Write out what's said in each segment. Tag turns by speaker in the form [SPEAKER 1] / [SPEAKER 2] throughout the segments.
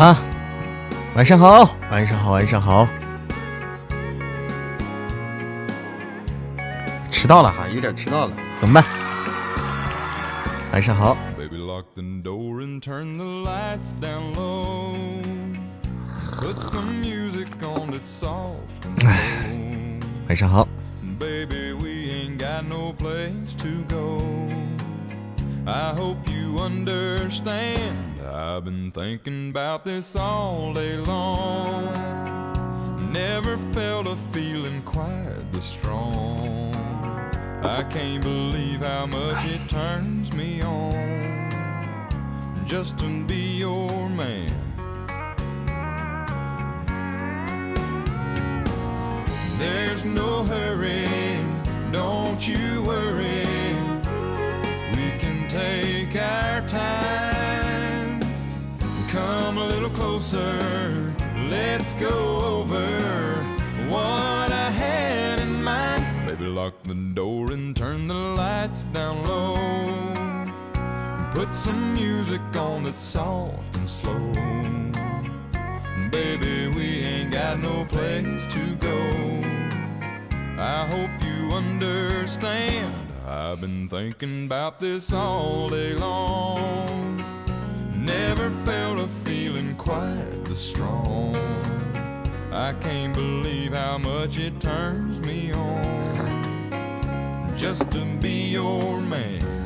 [SPEAKER 1] 啊，晚上好，晚上好，晚上好。迟到了哈，有点迟到了，怎么办？晚上好。晚上好。I've been thinking about this all day long. Never felt a feeling quite this strong. I can't believe how much it turns me on just to be your man. There's no hurry, don't you worry We can take our time. Come a little closer, let's go over what I had in mind. Maybe lock the door and turn the lights down low. Put some music on that's soft and slow. Baby, we ain't got no place to go. I hope you understand. I've been thinking about this all day long. Never felt a feeling quite this strong. I can't believe how much it turns me on just to be your man.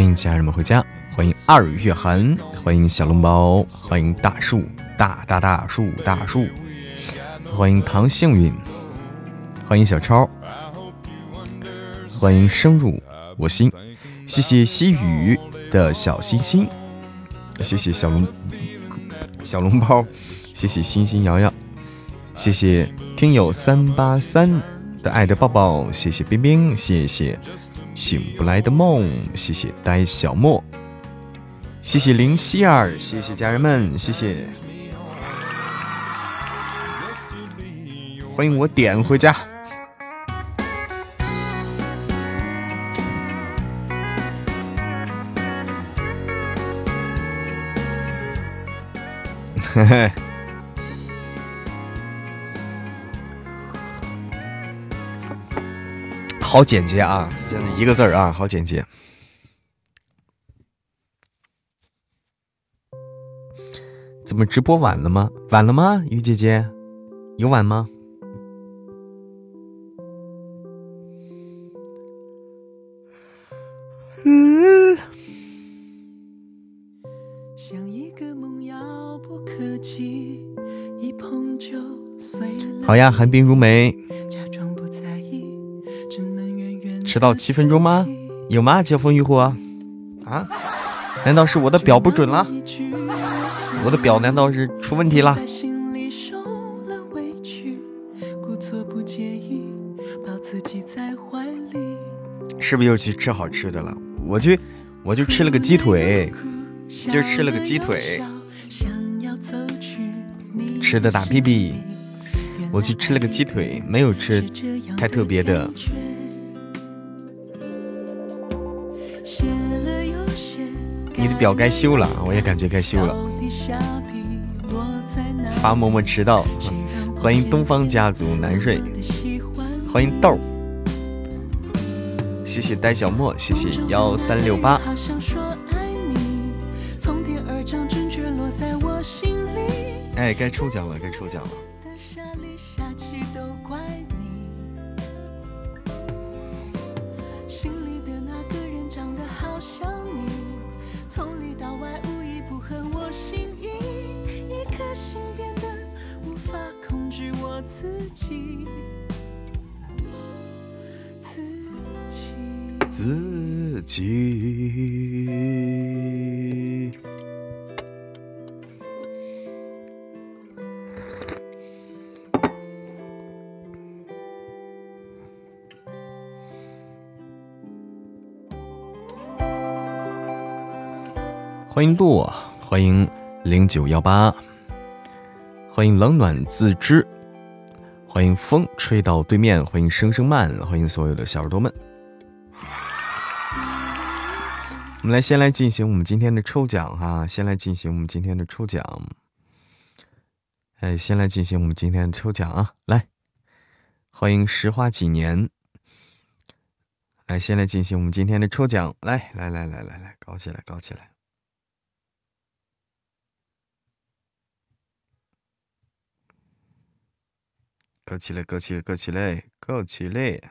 [SPEAKER 1] 欢迎家人们回家，欢迎二月寒，欢迎小笼包，欢迎大树大大大树大树，欢迎唐幸运，欢迎小超，欢迎升入我心，谢谢西雨的小心心，谢谢小笼小笼包，谢谢星星瑶瑶，谢谢听友三八三的爱的抱抱，谢谢冰冰，谢谢。醒不来的梦，谢谢呆小莫，谢谢林希儿，谢谢家人们，谢谢，欢迎我点回家，嘿嘿。好简洁啊，一个字儿啊，好简洁。怎么直播晚了吗？晚了吗？于姐姐，有晚吗？嗯。好呀，寒冰如梅。迟到七分钟吗？有吗？交锋渔火啊？难道是我的表不准了？我的表难道是出问题了？是不是又去吃好吃的了？我去，我就吃了个鸡腿，今儿吃了个鸡腿，吃的打屁屁。我去吃了个鸡腿，没有吃太特别的。你的表该修了，我也感觉该修了。发嬷嬷迟到，欢迎东方家族南瑞，欢迎豆，谢谢呆小莫，谢谢幺三六八。哎，该抽奖了，该抽奖了。
[SPEAKER 2] 自己。自己，自己欢迎路，欢迎零九幺八，欢迎冷暖自知，欢迎风吹到对面，欢迎声声慢，欢迎所有的小耳朵们。我们来先来进行我们今天的抽奖哈，先来进行我们今天的抽奖。哎，先来进行我们今天的抽奖啊！来，欢迎石花几年。来，先来进行我们今天的抽奖。来来来来来来，搞起来，搞起来！搞起来，搞起来，搞起来，搞起来！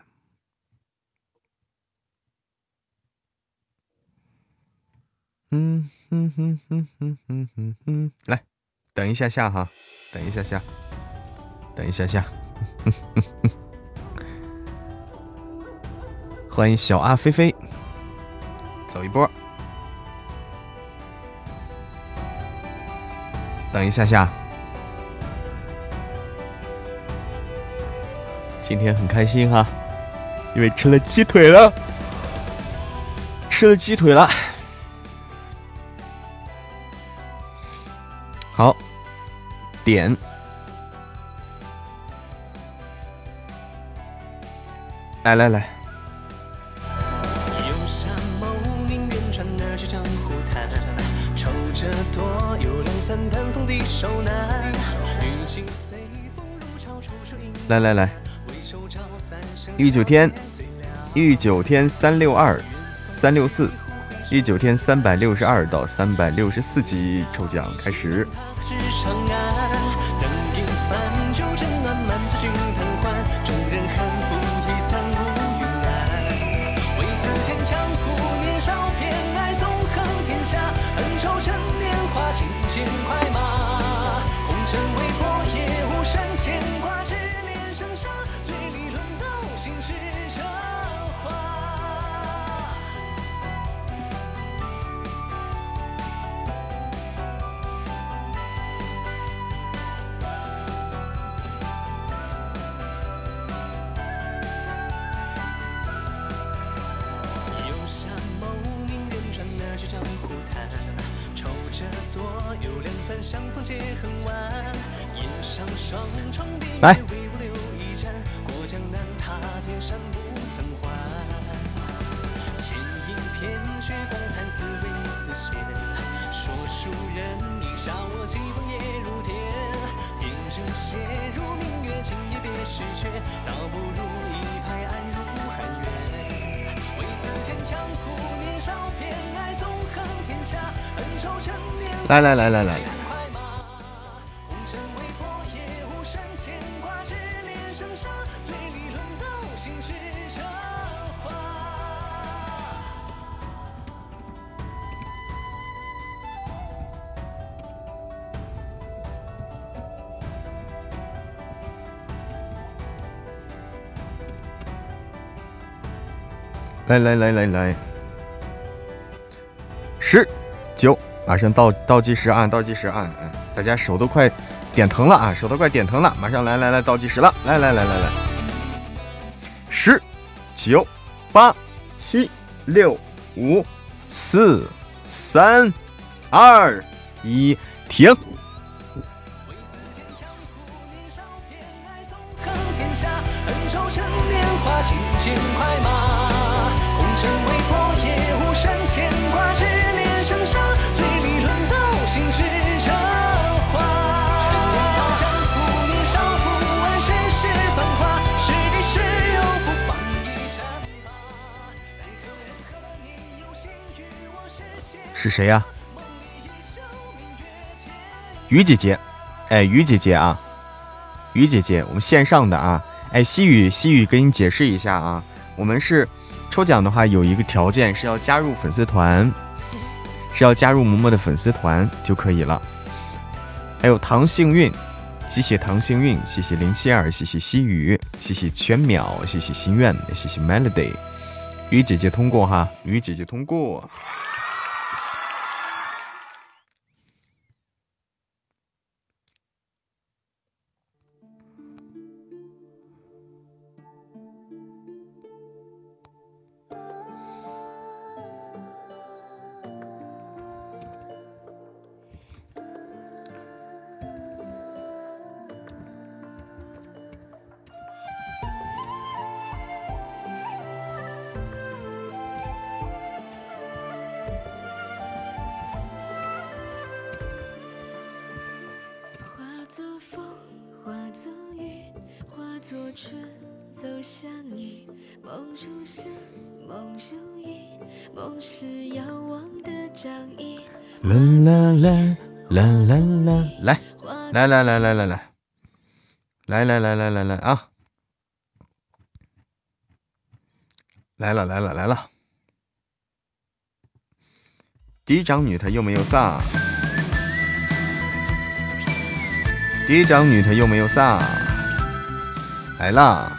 [SPEAKER 2] 嗯哼哼哼哼哼哼哼，来，等一下下哈，等一下下，等一下下，欢迎小阿飞飞，走一波，等一下下，今天很开心哈，因为吃了鸡腿了，吃了鸡腿了。好，点，来来来。来来来，御九天，御九天三六二三六四。御九天三百六十二到三百六十四级抽奖开始。来来来来来。来来来来来，十、马上倒倒计时啊！倒计时啊！嗯，大家手都快点疼了啊！手都快点疼了，马上来来来倒计时了！来来来来来，十、九、八、七、六、五、四、三、二、一，停。谁呀？于姐姐，哎，于姐姐啊，于姐姐，我们线上的啊，哎，西雨，西雨，给你解释一下啊，我们是抽奖的话，有一个条件是要加入粉丝团，是要加入嬷嬷的粉丝团就可以了。还有唐幸运，
[SPEAKER 3] 谢谢唐幸运，谢谢林希儿，谢谢西雨，谢谢全淼，谢谢心愿，谢谢 Melody，雨姐姐通过哈，雨姐姐通过。来来来来来来，来来来来来来啊！来了来了来了！嫡长女她又没有撒，嫡长女她又没有撒，来啦！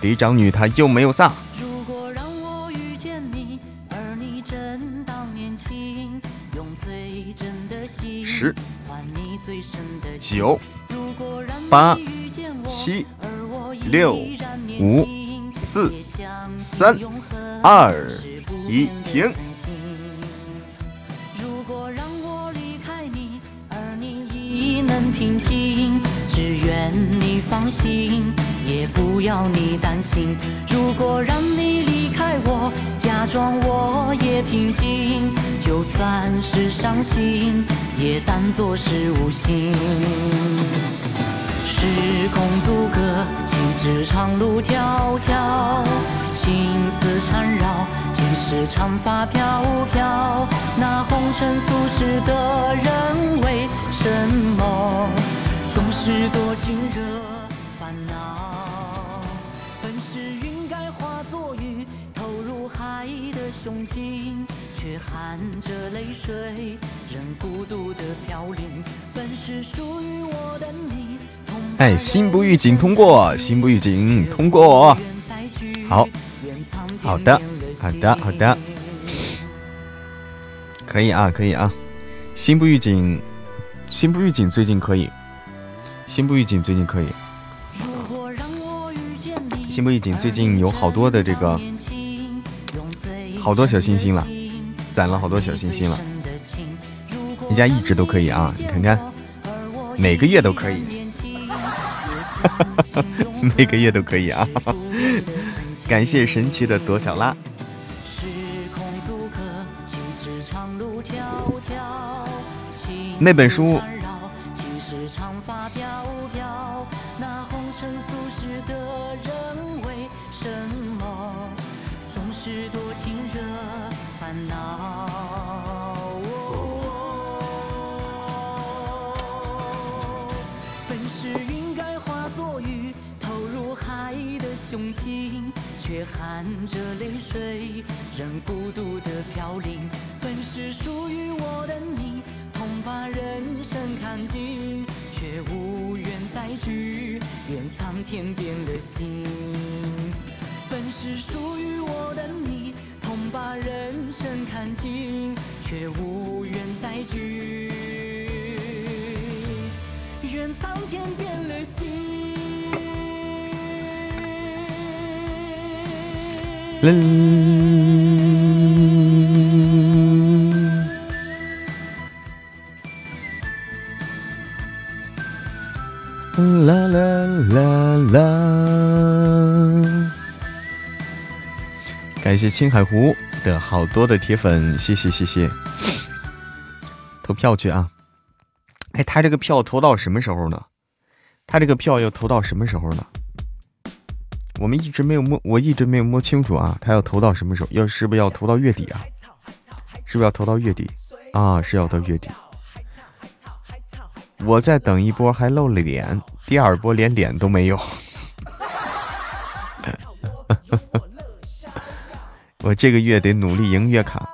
[SPEAKER 3] 嫡长女她又没有撒。十、九、八、七、六、五、四、三、二、一，停。也不要你担心，如果让你离开我，假装我也平静，就算是伤心，也当作是无心。时空阻隔，岂知长路迢迢，情丝缠绕，几时长发飘飘？那红尘俗世的人，为什么总是多情惹烦恼？本是云该化作雨，投入海的胸襟，却含着泪水，仍孤独的飘零。本是属于我的你。哎，心不预警通过，心不预警通过。好，好的，好的，好的，可以啊，可以啊。心不预警，心不预警最近可以，心不预警最近可以。心不预警最近有好多的这个。好多小星星了，攒了好多小心心了。人家一直都可以啊，你看看，每个月都可以，每个月都可以啊。感谢神奇的朵小拉。那本书。青海湖的好多的铁粉，谢谢谢谢！投票去啊！哎，他这个票投到什么时候呢？他这个票要投到什么时候呢？我们一直没有摸，我一直没有摸清楚啊，他要投到什么时候？要是不是要投到月底啊？是不是要投到月底啊？是要到月底。我在等一波还露了脸，第二波连脸都没有。我这个月得努力赢月卡，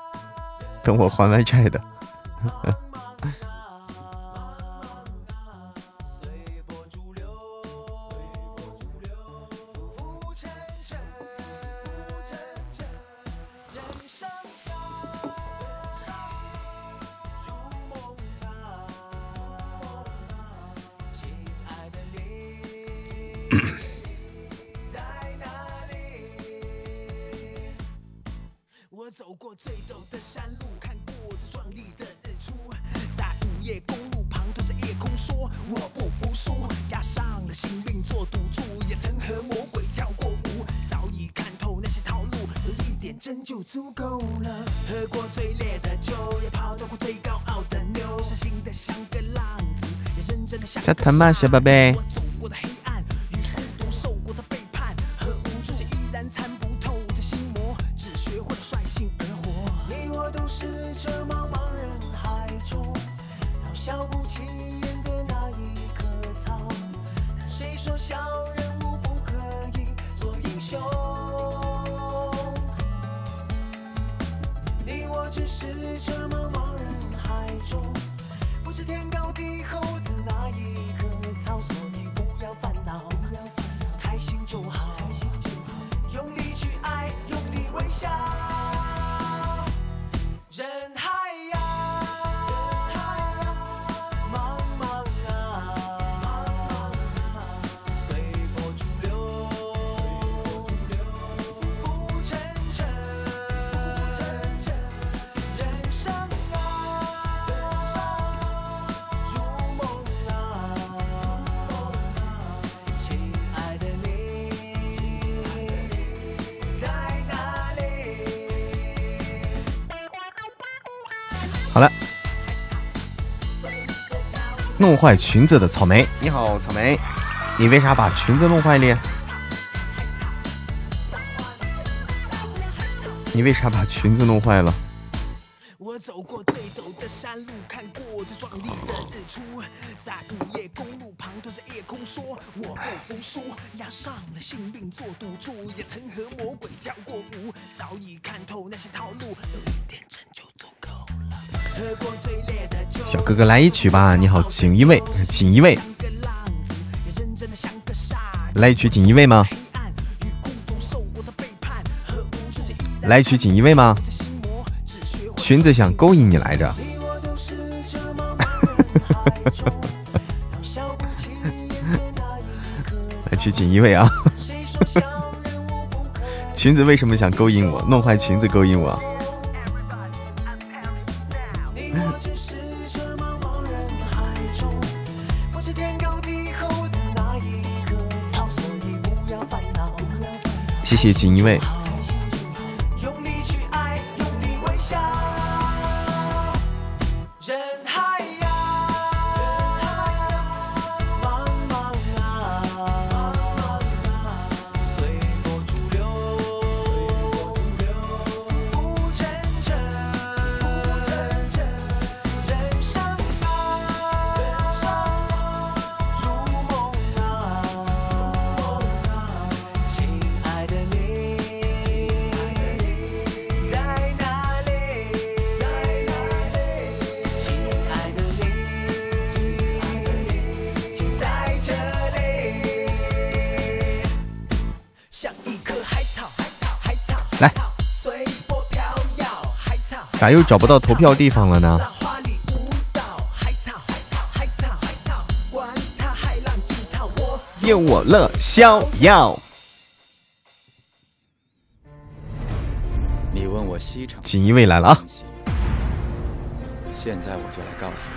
[SPEAKER 3] 等我还完债的。
[SPEAKER 4] 加团吧，小宝贝。坏裙子的草莓，你好，草莓，你为啥把裙子弄坏了？你为啥把裙子弄坏了？哥哥来一曲吧，你好，锦衣卫，锦衣卫，来一曲锦衣卫吗？来一曲锦衣卫吗？裙子想勾引你来着，来曲锦衣卫啊！裙子为什么想勾引我？弄坏裙子勾引我？谢锦衣卫。咋又找不到投票地方了呢？用我乐逍遥。
[SPEAKER 5] 你问我西厂，
[SPEAKER 4] 锦衣卫来了啊！
[SPEAKER 5] 现在我就来告诉你，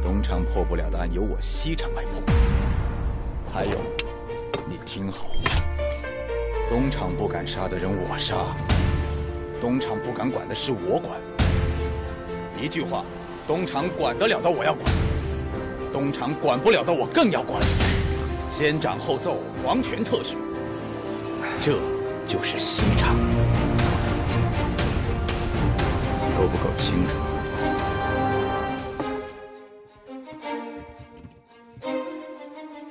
[SPEAKER 5] 东厂破不了的案由我西厂来破。还有，你听好，东厂不敢杀的人我杀。东厂不敢管的事我管，一句话，东厂管得了的我要管，东厂管不了的我更要管。先斩后奏，皇权特许，这就是西厂，够不够清楚？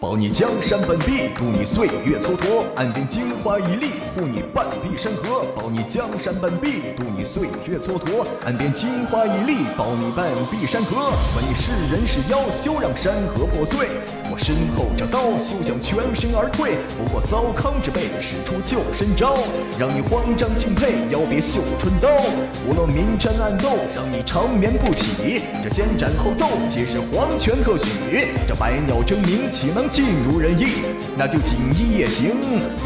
[SPEAKER 6] 保你江山半壁，渡你岁月蹉跎；岸边金花一粒，护你半壁山河。保你江山半壁，渡你岁月蹉跎；岸边金花一粒，保你半壁山河。管你是人是妖，休让山河破碎。身后这刀，休想全身而退。不过糟糠之辈，使出救身招，让你慌张敬佩，要别绣春刀。无论明争暗斗，让你长眠不起。这先斩后奏，皆是皇权特许。这百鸟争鸣，岂能？尽如人意，那就锦衣夜行，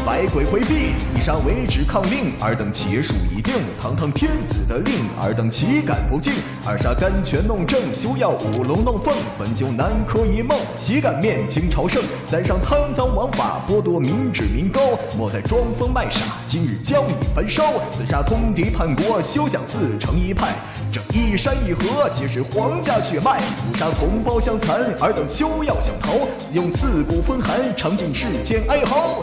[SPEAKER 6] 百鬼回避，以杀为止抗命。尔等结束已定，堂堂天子的令，尔等岂敢不敬？二杀甘泉弄正，休要舞龙弄凤，本就南柯一梦，岂敢面面清朝圣？三上贪赃枉法，剥夺民脂民膏，莫再装疯卖傻，今日将你焚烧！刺杀通敌叛国，休想自成一派。这一山一河，皆是皇家血脉，屠杀同胞相残，尔等休要想逃，用刺骨风寒，尝尽世间哀嚎。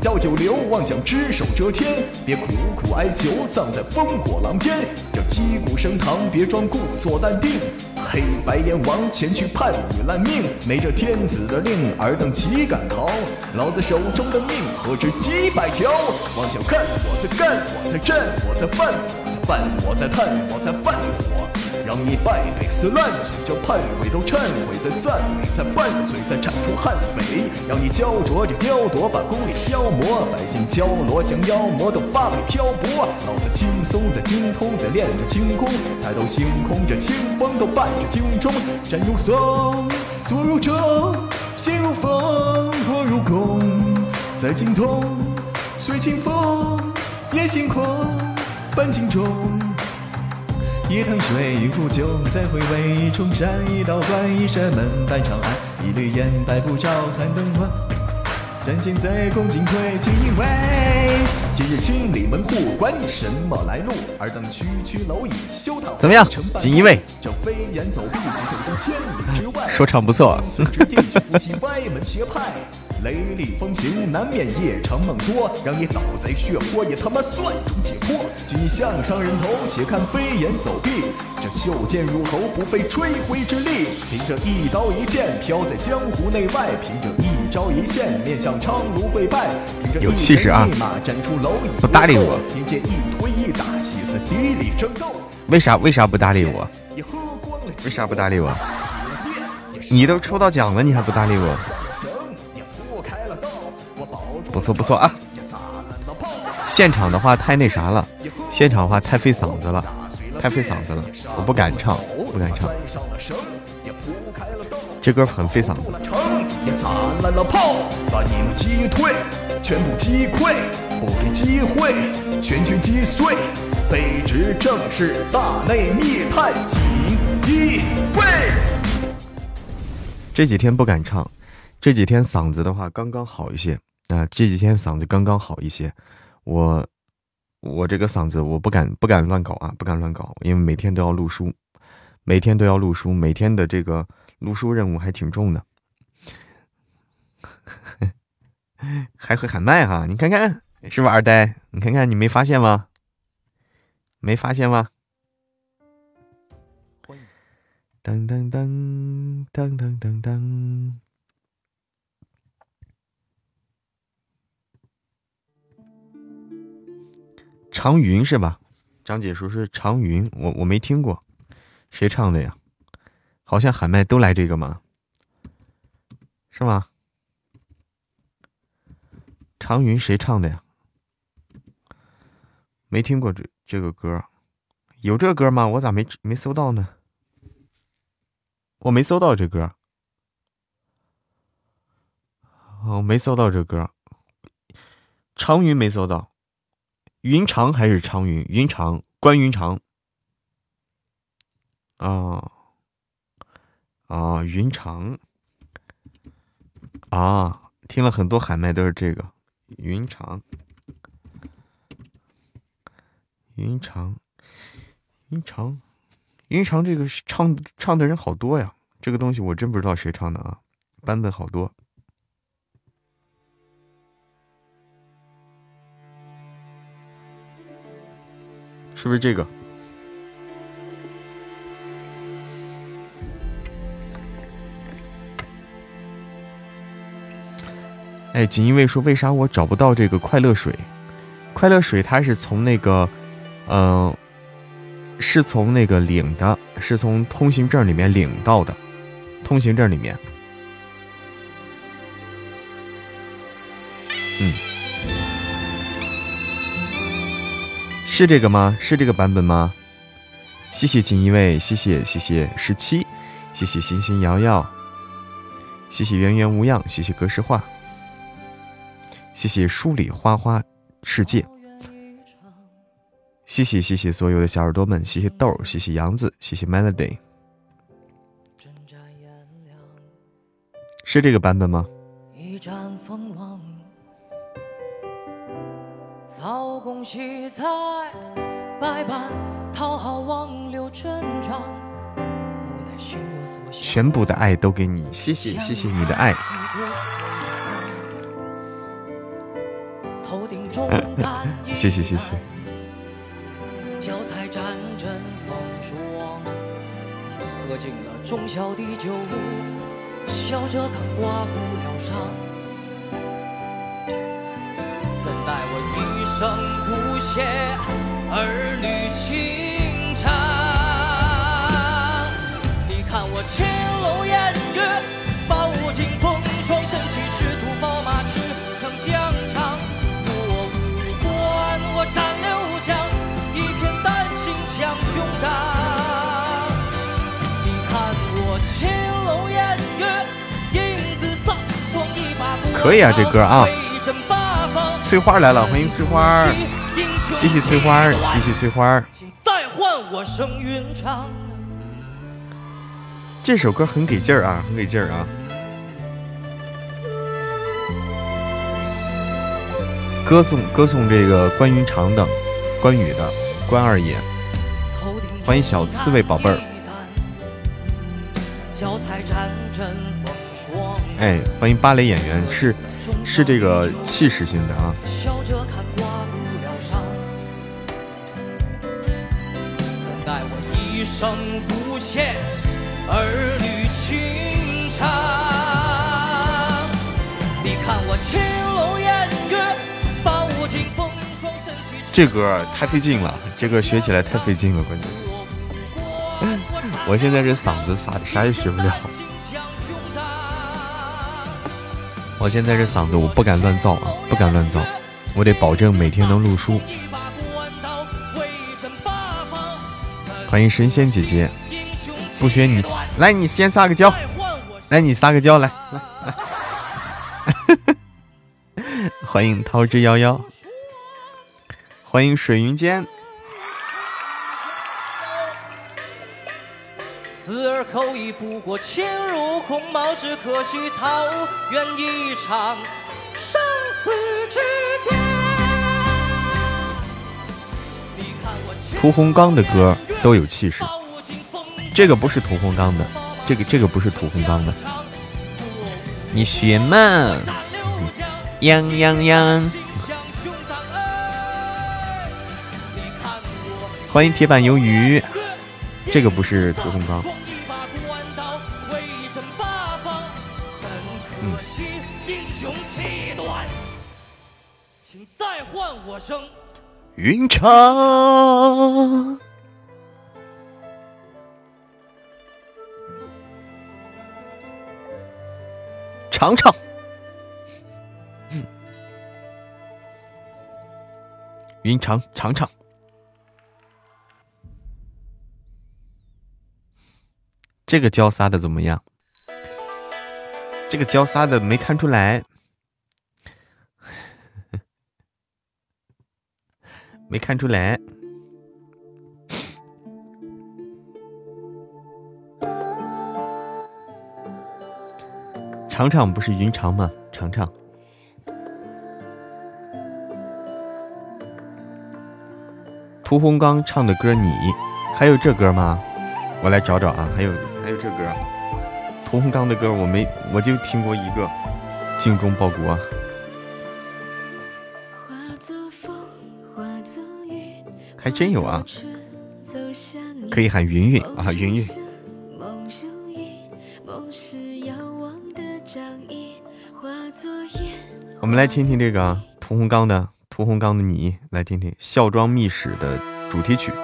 [SPEAKER 6] 叫九流妄想只手遮天，别苦苦哀求，葬在烽火狼烟。叫击鼓升堂，别装故作淡定。黑白阎王前去判你烂命，没这天子的令，尔等岂敢逃？老子手中的命，何止几百条？妄想干，我在干，我在战，我在犯。我在犯我在探，我在犯火，让你败北死烂嘴，这叛鬼都忏悔，在赞美，在拌嘴，在铲除悍匪，让你焦灼着雕琢，把功力消磨，百姓敲锣降妖魔，都发配漂泊。老子轻松在精通，在练着轻功，抬头星空，这清风都伴着军中。山如松，坐如钟，心如风，魄如弓，在精通，随清风，也心狂。半镜中，一塘水一壶酒，再回味重山。一道关，一扇门，半长安。一缕烟，百步照，寒灯光。展现在宫进退，锦衣卫。今日清理门户，管你什么来路。尔等区区蝼蚁，休讨
[SPEAKER 7] 怎么样？锦衣卫。
[SPEAKER 6] 这飞檐走壁，走出千里之外。
[SPEAKER 7] 说唱不错。
[SPEAKER 6] 歪门邪派。雷厉风行，难免夜长梦多，让你倒在血泊，也他妈算种解脱。举项上人头，且看飞檐走壁。这袖剑入喉，不费吹灰之力。凭着一刀一剑，飘在江湖内外；凭着一招一线，面向苍庐跪拜。
[SPEAKER 7] 有气势啊！不搭理我。
[SPEAKER 6] 凭借一推一打，歇斯底里争斗。
[SPEAKER 7] 为啥？为啥不搭理我？为啥不搭理我？你都抽到奖了，你还不搭理我？不错不错啊！现场的话太那啥了，现场的话太费嗓子了，太费嗓子了，我不敢唱，不敢唱。这歌很费嗓子。
[SPEAKER 6] 来了炮，把你们击退，全部击溃，不给机会，全军击碎。卑职正是大内密探锦衣卫。
[SPEAKER 7] 这几天不敢唱，这几天嗓子的话刚刚好一些。啊，这几天嗓子刚刚好一些，我我这个嗓子我不敢不敢乱搞啊，不敢乱搞，因为每天都要录书，每天都要录书，每天的这个录书任务还挺重的，还会喊麦哈，你看看是不是二呆？你看看你没发现吗？没发现吗？当当当当当当当。长云是吧？张姐说是长云，我我没听过，谁唱的呀？好像喊麦都来这个吗？是吗？长云谁唱的呀？没听过这这个歌，有这歌吗？我咋没没搜到呢？我没搜到这歌，哦，没搜到这歌，长云没搜到。云长还是长云？云长，关云长。啊啊，云长。啊，听了很多喊麦都是这个云长。云长，云长，云长，这个唱唱的人好多呀！这个东西我真不知道谁唱的啊，版本好多。是不是这个？哎，锦衣卫说为啥我找不到这个快乐水？快乐水它是从那个，嗯，是从那个领的，是从通行证里面领到的，通行证里面。嗯，是这个吗？是这个版本吗？谢谢锦衣卫，谢谢谢谢十七，谢谢星星瑶瑶，谢谢圆圆无恙，谢谢格式化。谢谢书里花花世界，谢谢谢谢所有的小耳朵们，谢谢豆，谢谢杨子，谢谢 Melody，是这个版本吗？全部的爱都给你，谢谢谢谢你的爱。谢谢谢谢。脚踩战阵风霜，喝尽了忠孝的酒，笑着看刮骨疗伤。怎奈我一生不屑儿女情长？你看我青楼偃月，饱经风可以啊，这歌啊！翠花来了，欢迎翠花，谢谢翠花，谢谢翠花。这首歌很给劲儿啊，很给劲儿啊！歌颂歌颂这个关云长的，关羽的，关二爷。欢迎小刺猬宝贝儿。哎，欢迎芭蕾演员，是是这个气势性的啊。这歌太费劲了，这歌学起来太费劲了，关键。我现在这嗓子啥啥也学不了。我现在这嗓子，我不敢乱造啊，不敢乱造，我得保证每天能录书。欢迎神仙姐姐，不学你，来你先撒个娇，来你撒个娇，来来来，欢迎桃之夭夭，欢迎水云间。口已不过情如鸿毛，只可惜桃源一场生死之间。屠洪刚的歌都有气势，这个不是屠洪刚的，这个这个不是屠洪刚的。你学嘛，泱泱泱！欢迎铁板鱿鱼，这个不是屠洪刚。云长，尝尝，云长尝尝，这个胶撒的怎么样？这个胶撒的没看出来。没看出来，尝尝不是云长吗？尝尝，屠洪刚唱的歌，你还有这歌吗？我来找找啊，还有还有这歌，屠洪刚的歌我没，我就听过一个《精忠报国》。还真有啊，可以喊云云啊，云云。我们来听听这个屠洪刚的《屠洪刚的你》，来听听《孝庄秘史》的主题曲，《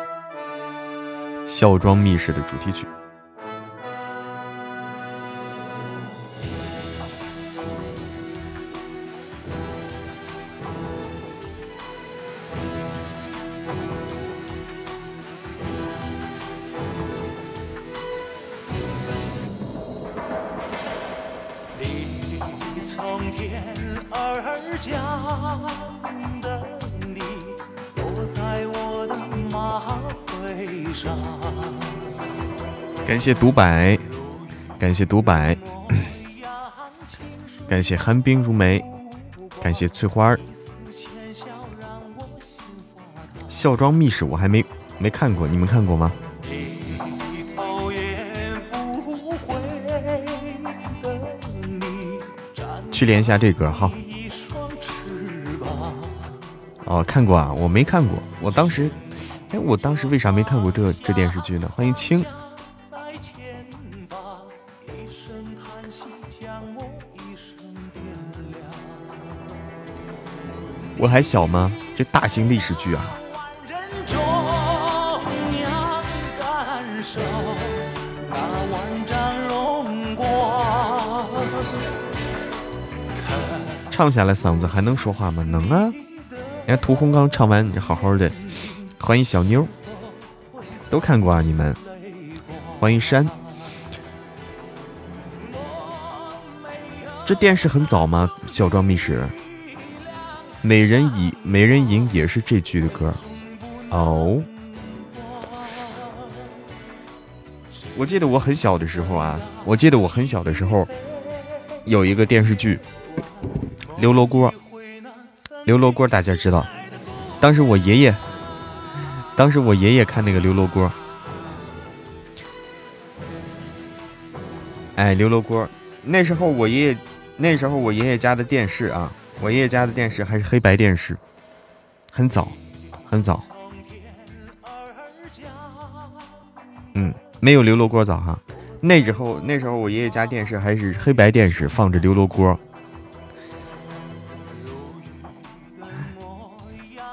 [SPEAKER 7] 孝庄秘史》的主题曲。谢独白，感谢独白，感谢寒冰如梅，感谢翠花儿。孝庄秘史我还没没看过，你们看过吗？去连一下这歌哈。哦，看过啊，我没看过，我当时，哎，我当时为啥没看过这这电视剧呢？欢迎青。我还小吗？这大型历史剧啊！唱下来嗓子还能说话吗？能啊！你看屠洪刚唱完好好的，欢迎小妞，都看过啊你们？欢迎山，这电视很早吗？小庄秘史。美人影，美人影也是这剧的歌，哦。我记得我很小的时候啊，我记得我很小的时候，有一个电视剧《刘罗锅》，刘罗锅大家知道，当时我爷爷，当时我爷爷看那个刘罗锅，哎，刘罗锅，那时候我爷爷，那时候我爷爷家的电视啊。我爷爷家的电视还是黑白电视，很早，很早。嗯，没有刘罗锅早哈。那时候，那时候我爷爷家电视还是黑白电视，放着刘罗锅，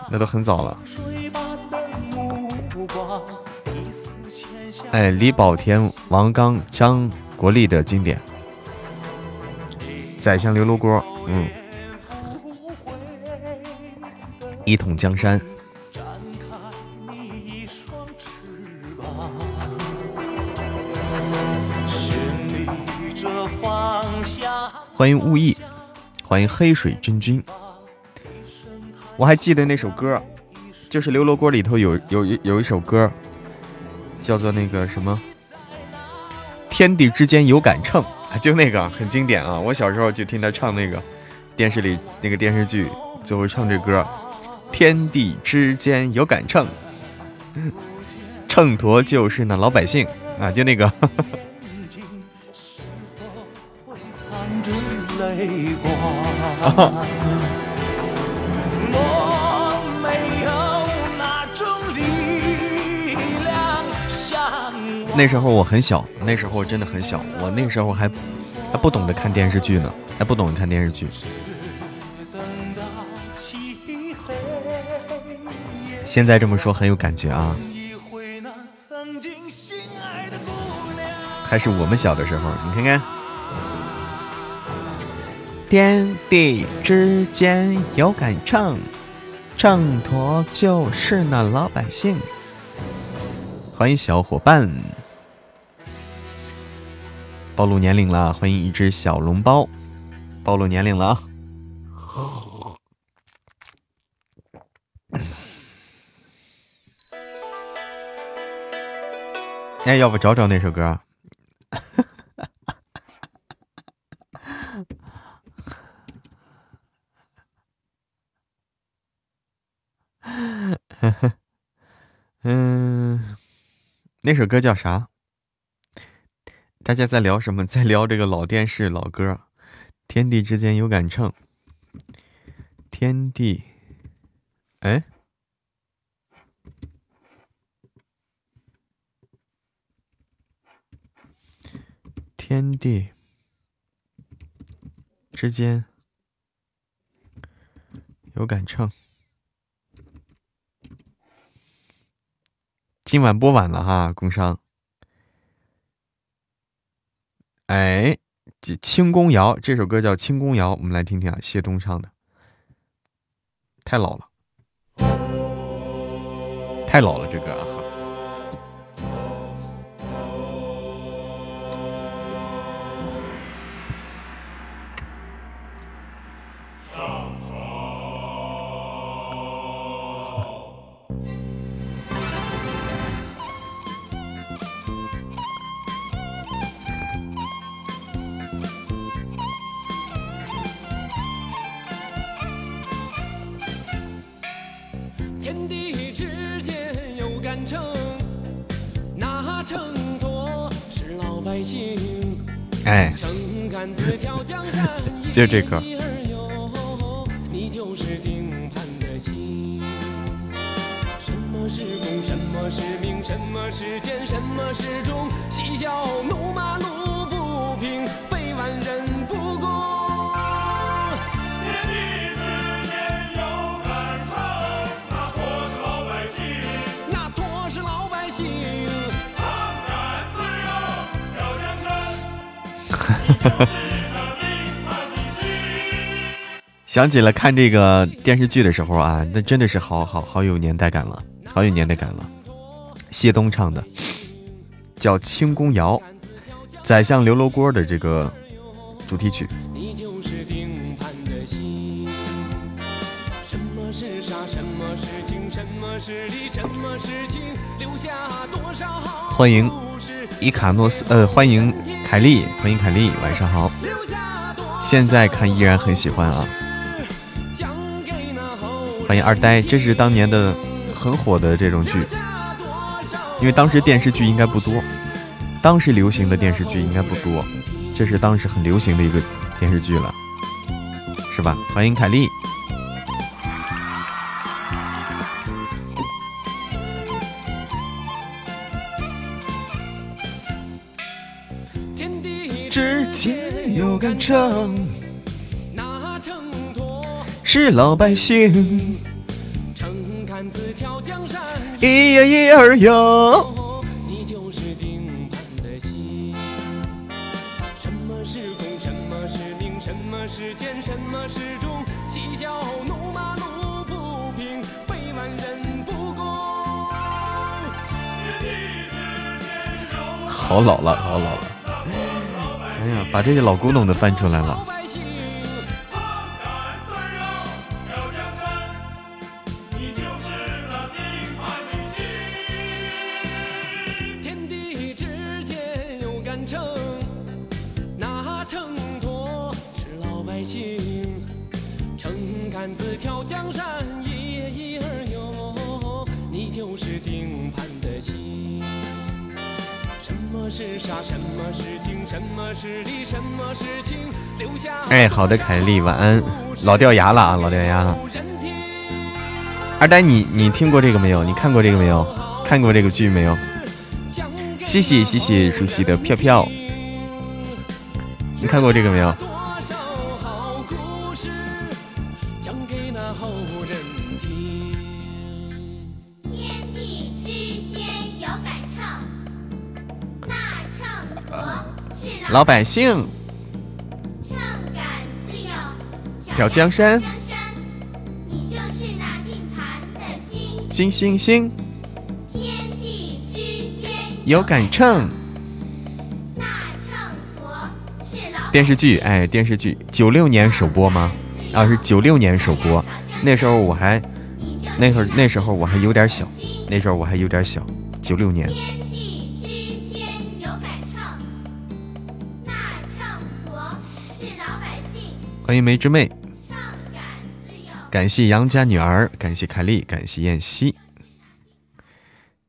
[SPEAKER 7] 那都很早了。哎，李保田、王刚、张国立的经典，《宰相刘罗锅》，嗯。一统江山。欢迎雾意，欢迎黑水君君。我还记得那首歌，就是《刘罗锅》里头有有有一首歌，叫做那个什么“天地之间有杆秤”，就那个很经典啊！我小时候就听他唱那个电视里那个电视剧，最后唱这歌。天地之间有杆秤，秤砣就是那老百姓啊，就那个。那时候我很小，那时候真的很小，我那时候还还不懂得看电视剧呢，还不懂得看电视剧。现在这么说很有感觉啊，还是我们小的时候，你看看，天地之间有杆秤，秤砣就是那老百姓。欢迎小伙伴，暴露年龄了，欢迎一只小笼包，暴露年龄了啊。哎，要不找找那首歌？嗯，那首歌叫啥？大家在聊什么？在聊这个老电视老歌，天地之间有杆秤。天地，哎。天地
[SPEAKER 2] 之间有杆秤。今晚播晚了哈，工商。哎，这轻宫谣这首歌叫《轻宫谣》，我们来听听啊，谢东唱的。太老了，太老了，这歌啊。就是这歌。想起了看这个电视剧的时候啊，那真的是好好好有年代感了，好有年代感了。谢东唱的叫《清宫谣》，宰相刘罗锅的这个主题曲。欢迎伊卡诺斯，呃，欢迎凯莉，欢迎凯莉，晚上好。现在看依然很喜欢啊！欢迎二呆，这是当年的很火的这种剧，因为当时电视剧应该不多，当时流行的电视剧应该不多，这是当时很流行的一个电视剧了，是吧？欢迎凯丽。天地之间。有杆秤，是老百姓。秤杆子挑江山，一叶一儿有。你就是定盘的心。什么是功，什么是名，什么是奸，什么是忠？嬉笑怒骂路不平，人不公。好老了，好老了。哎呀，把这些老古董都翻出来了。是傻？什么是情？什么是理？什么是情？留下。哎，好的，凯丽，晚安。老掉牙了啊，老掉牙了。二呆，你你听过这个没有？你看过这个没有？看过这个剧没有？谢谢谢谢熟悉的票票。你看过这个没有？老百姓，挑江山，你就是那定盘的星星星星。天地之间，有杆秤，电视剧，哎，电视剧，九六年首播吗？啊，是九六年首播，那时候我还，那会儿那时候我还有点小，那时候我还有点小，九六年。欢迎梅之妹，感谢杨家女儿，感谢凯丽，感谢燕西。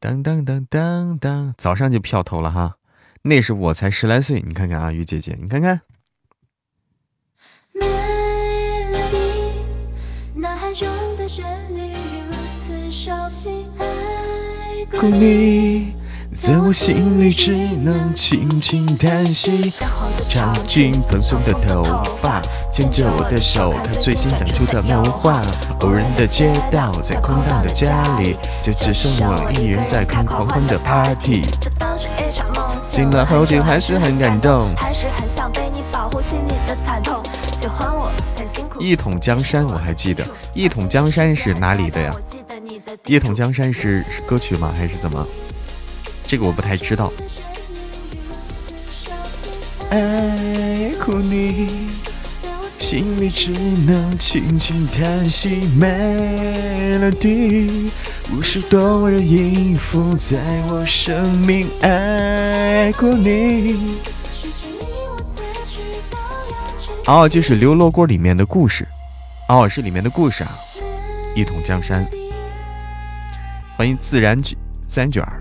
[SPEAKER 2] 当当当当当，早上就票投了哈，那时我才十来岁，你看看啊，于姐姐，你看看。
[SPEAKER 7] 在我心里只能轻轻叹息。长进蓬松的头发，牵着我的手，看最新长出的漫画。偶然的街道，在空荡的家里，就只剩我一人在看狂欢的 party。醒了后就还是很感动。一统江山，我还记得。一统江山是哪里的呀？一统江山是歌曲吗？还是怎么？这个我不太知道。爱过你，心里只能轻轻叹息。Melody，无数动人音符在我生命。爱过你。哦，就是《刘罗锅》里面的故事。哦，是里面的故事啊。一统江山，欢迎自然卷三卷儿。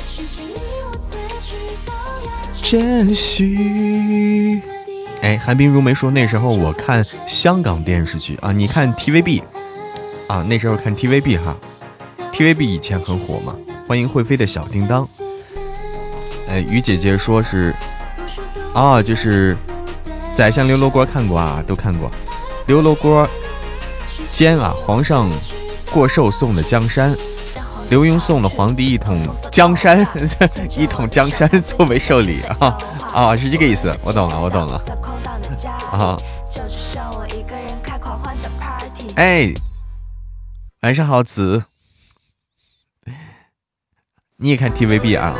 [SPEAKER 7] 珍惜。哎，寒冰如梅说那时候我看香港电视剧啊，你看 TVB 啊，那时候看 TVB 哈，TVB 以前很火嘛。欢迎会飞的小叮当。哎，于姐姐说是啊，就是宰相刘罗锅看过啊，都看过。刘罗锅煎啊，皇上过寿送的江山。刘墉送了皇帝一统江山，一统江山作为寿礼啊啊，是这个意思，我懂了，我懂了啊。哎，晚上好，子，你也看 TVB 啊？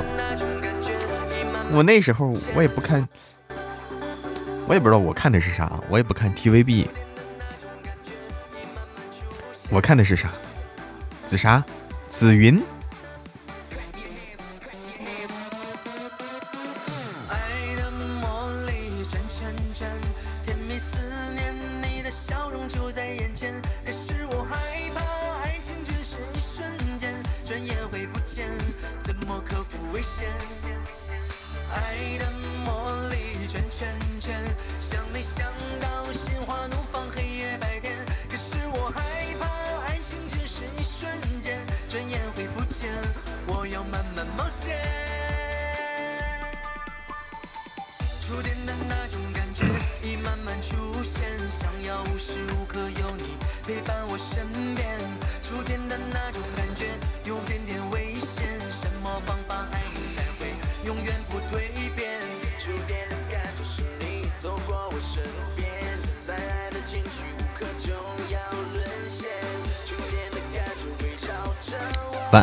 [SPEAKER 7] 我那时候我也不看，我也不知道我看的是啥，我也不看 TVB，我看的是啥？紫砂。紫云。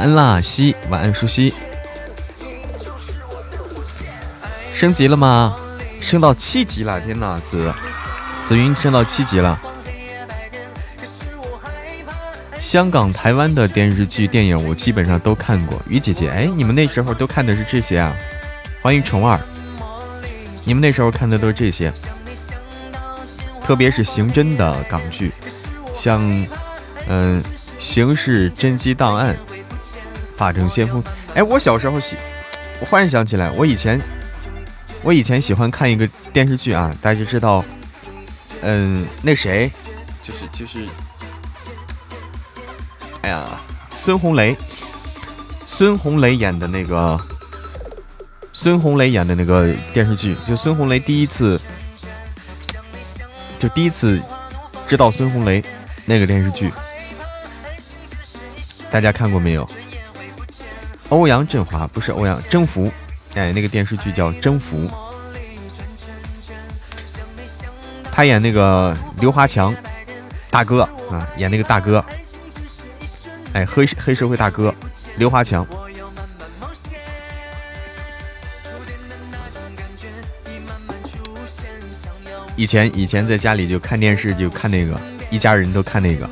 [SPEAKER 7] 安啦，西，晚安，舒西。升级了吗？升到七级了！天哪，紫紫云升到七级了。香港、台湾的电视剧、电影我基本上都看过。于姐姐，哎，你们那时候都看的是这些啊？欢迎虫儿，你们那时候看的都是这些，特别是刑侦的港剧，像嗯《刑事侦缉档案》。法证先锋，哎，我小时候喜，我忽然想起来，我以前，我以前喜欢看一个电视剧啊，大家知道，嗯，那谁，就是就是，哎呀，孙红雷，孙红雷演的那个，孙红雷演的那个电视剧，就孙红雷第一次，就第一次知道孙红雷那个电视剧，大家看过没有？欧阳震华不是欧阳征服，哎，那个电视剧叫《征服》，他演那个刘华强，
[SPEAKER 8] 大哥啊，演那个大哥，哎，黑黑社会大哥刘华强。以前以前在家里就看电视就看那个，一家人都看那个，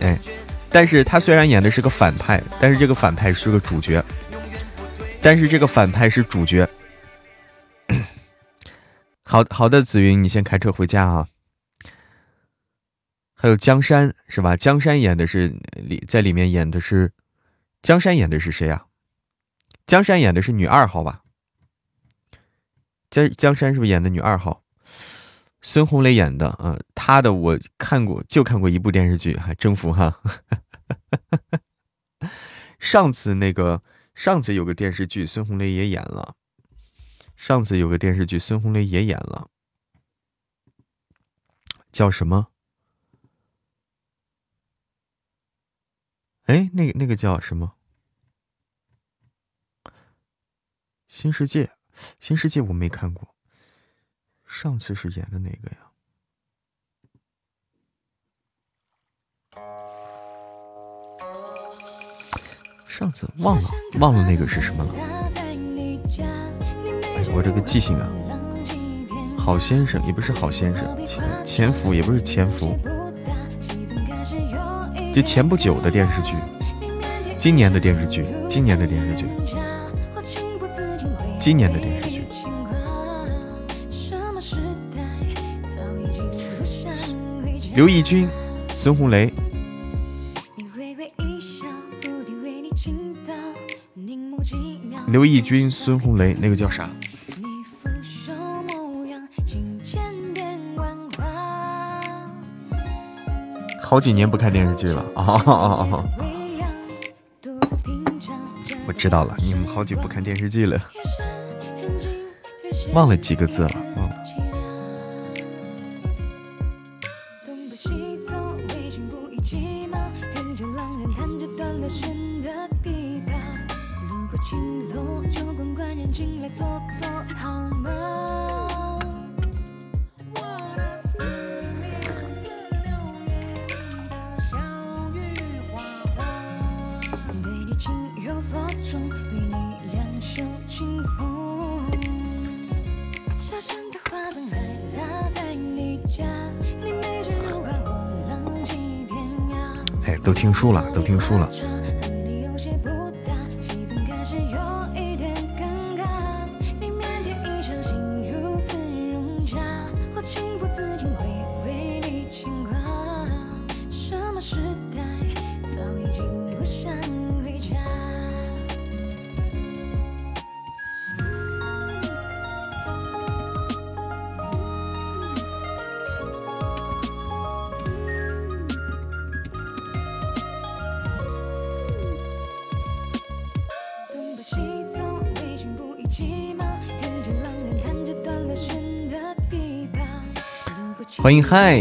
[SPEAKER 8] 哎，但是他虽然演的是个反派，但是这个反派是个主角，但是这个反派是主角。好好的，紫云，你先开车回家啊。还有江山是吧？江山演的是里在里面演的是，江山演的是谁呀？江山演的是女二号吧？江江山是不是演的女二号？孙红雷演的啊，他的我看过，就看过一部电视剧，还征服哈。上次那个上次有个电视剧，孙红雷也演了。上次有个电视剧，孙红雷也演了，叫什么？哎，那个那个叫什么？新世界，新世界我没看过。上次是演的哪个呀？上次忘了，忘了那个是什么了。哎我这个记性啊，好先生也不是好先生，前前夫也不是前夫，就前不久的电视剧，今年的电视剧，今年的电视剧，今年的电视剧，刘奕君、孙红雷，刘奕君、孙红雷，那个叫啥？好几年不看电视剧了。哦，我知道了，你们好久不看电视剧了，忘了几个字了，听输了。欢迎嗨！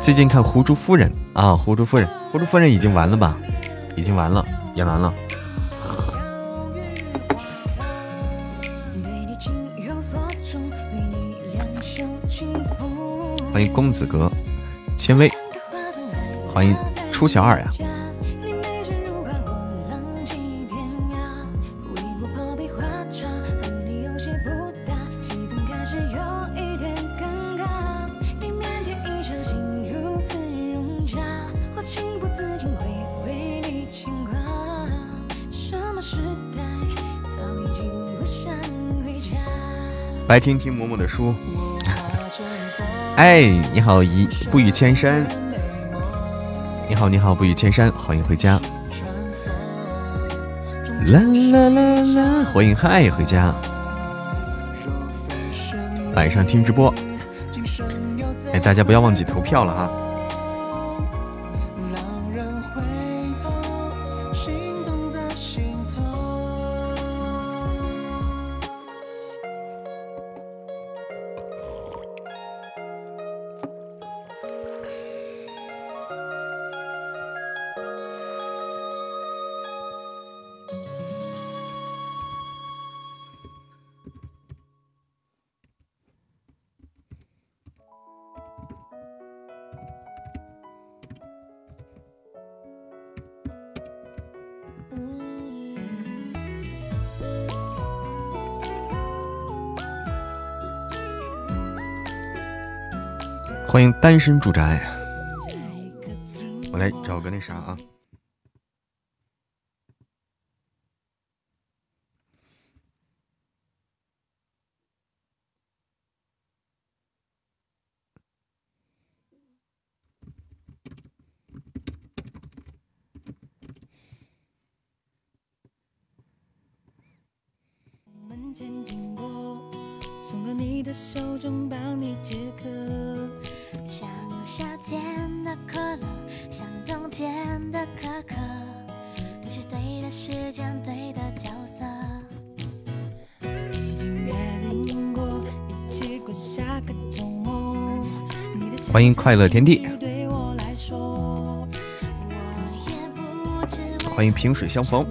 [SPEAKER 8] 最近看《狐珠夫人》啊，《狐珠夫人》，《狐珠夫人》已经完了吧？已经完了，演完了。欢迎公子哥，千威，欢迎初小二呀。来听听嬷嬷的书。哎，你好，一不语千山。你好，你好，不语千山，欢迎回家。啦啦啦啦，欢迎嗨回家。晚上听直播。哎，大家不要忘记投票了哈。
[SPEAKER 7] 欢迎单身住宅，我来找个那啥啊。欢迎快乐天地，欢迎萍水相逢。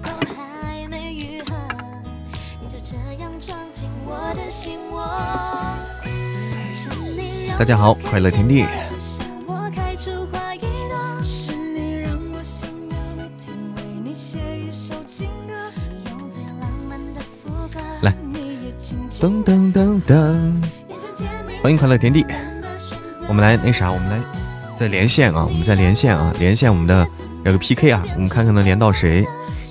[SPEAKER 7] 大家好，快乐天地。来，噔噔噔噔，欢迎快乐天地。我们来那啥，我们来再连线啊，我们再连线啊，连线我们的这个 PK 啊，我们看看能连到谁，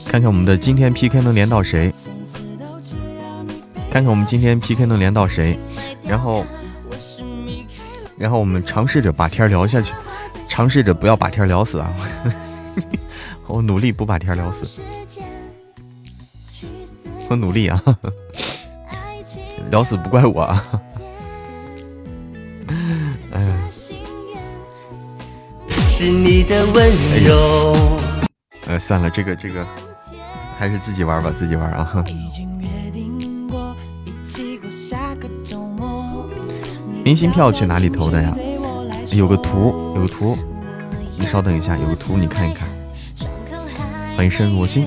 [SPEAKER 7] 看看我们的今天 PK 能连到谁，看看我们今天 PK 能连到谁，然后。然后我们尝试着把天聊下去，尝试着不要把天聊死啊！我努力不把天聊死，我努力啊！聊死不怪我啊！是你的温柔。呃，算了，这个这个还是自己玩吧，自己玩啊！明信票去哪里投的呀？有个图，有个图，你稍等一下，有个图你看一看。欢迎深入我心。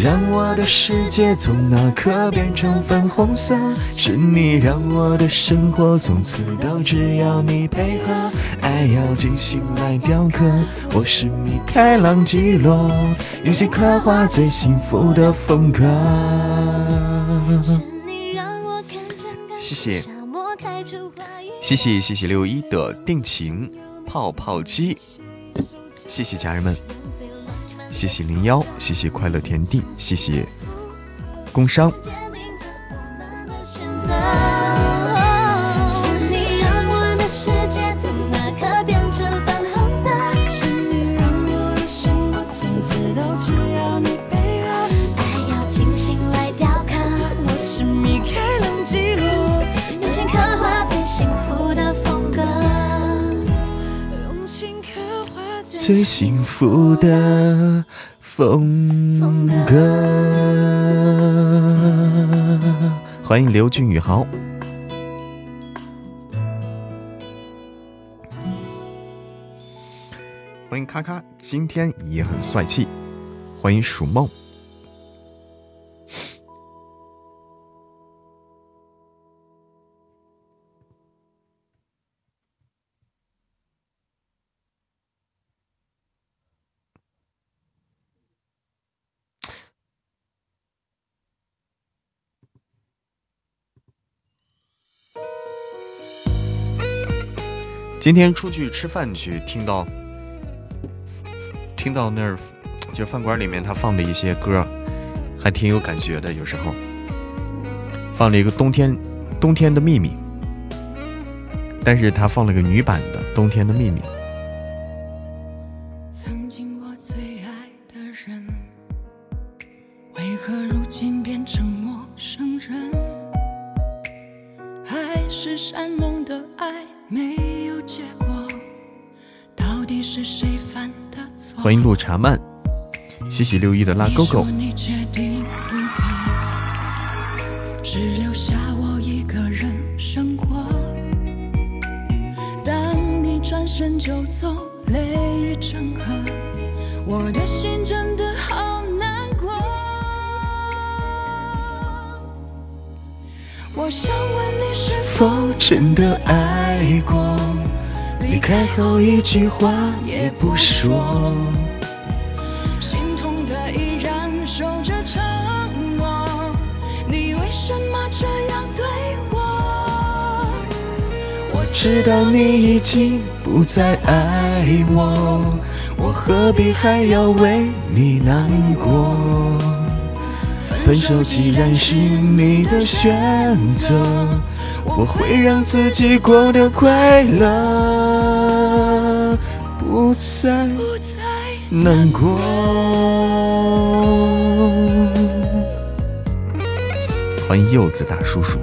[SPEAKER 7] 让我的世界从那刻变成粉红色。是你让我的生活从此都只要你配合，爱要精心来雕刻。我是米开朗基罗，用心刻画最幸福的风格。谢谢，谢谢谢谢六一的定情。泡泡机，谢谢家人们，谢谢零幺，谢谢快乐田地，谢谢工商。最幸福的风格。欢迎刘俊宇豪，欢迎咔咔，今天也很帅气。欢迎鼠梦。今天出去吃饭去，听到听到那儿就饭馆里面他放的一些歌，还挺有感觉的。有时候放了一个冬天冬天的秘密，但是他放了个女版的冬天的秘密。查曼七七六一的拉勾勾。
[SPEAKER 8] 只留下我一个人生活当你转身就走泪已成河我的心真的好难过我想问你是否真的爱过离开后一句话也不说知道你已经不再爱我，我何必还要为你难过？分手既然是你的选择，我会让自己过得快乐，不再难过。
[SPEAKER 9] 欢迎柚子大叔叔。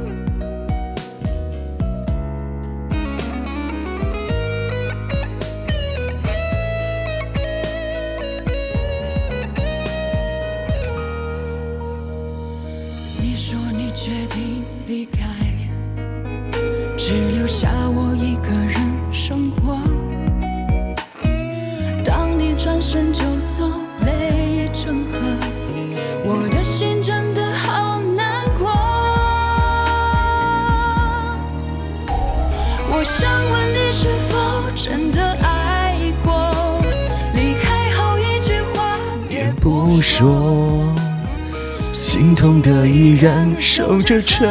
[SPEAKER 7] 着承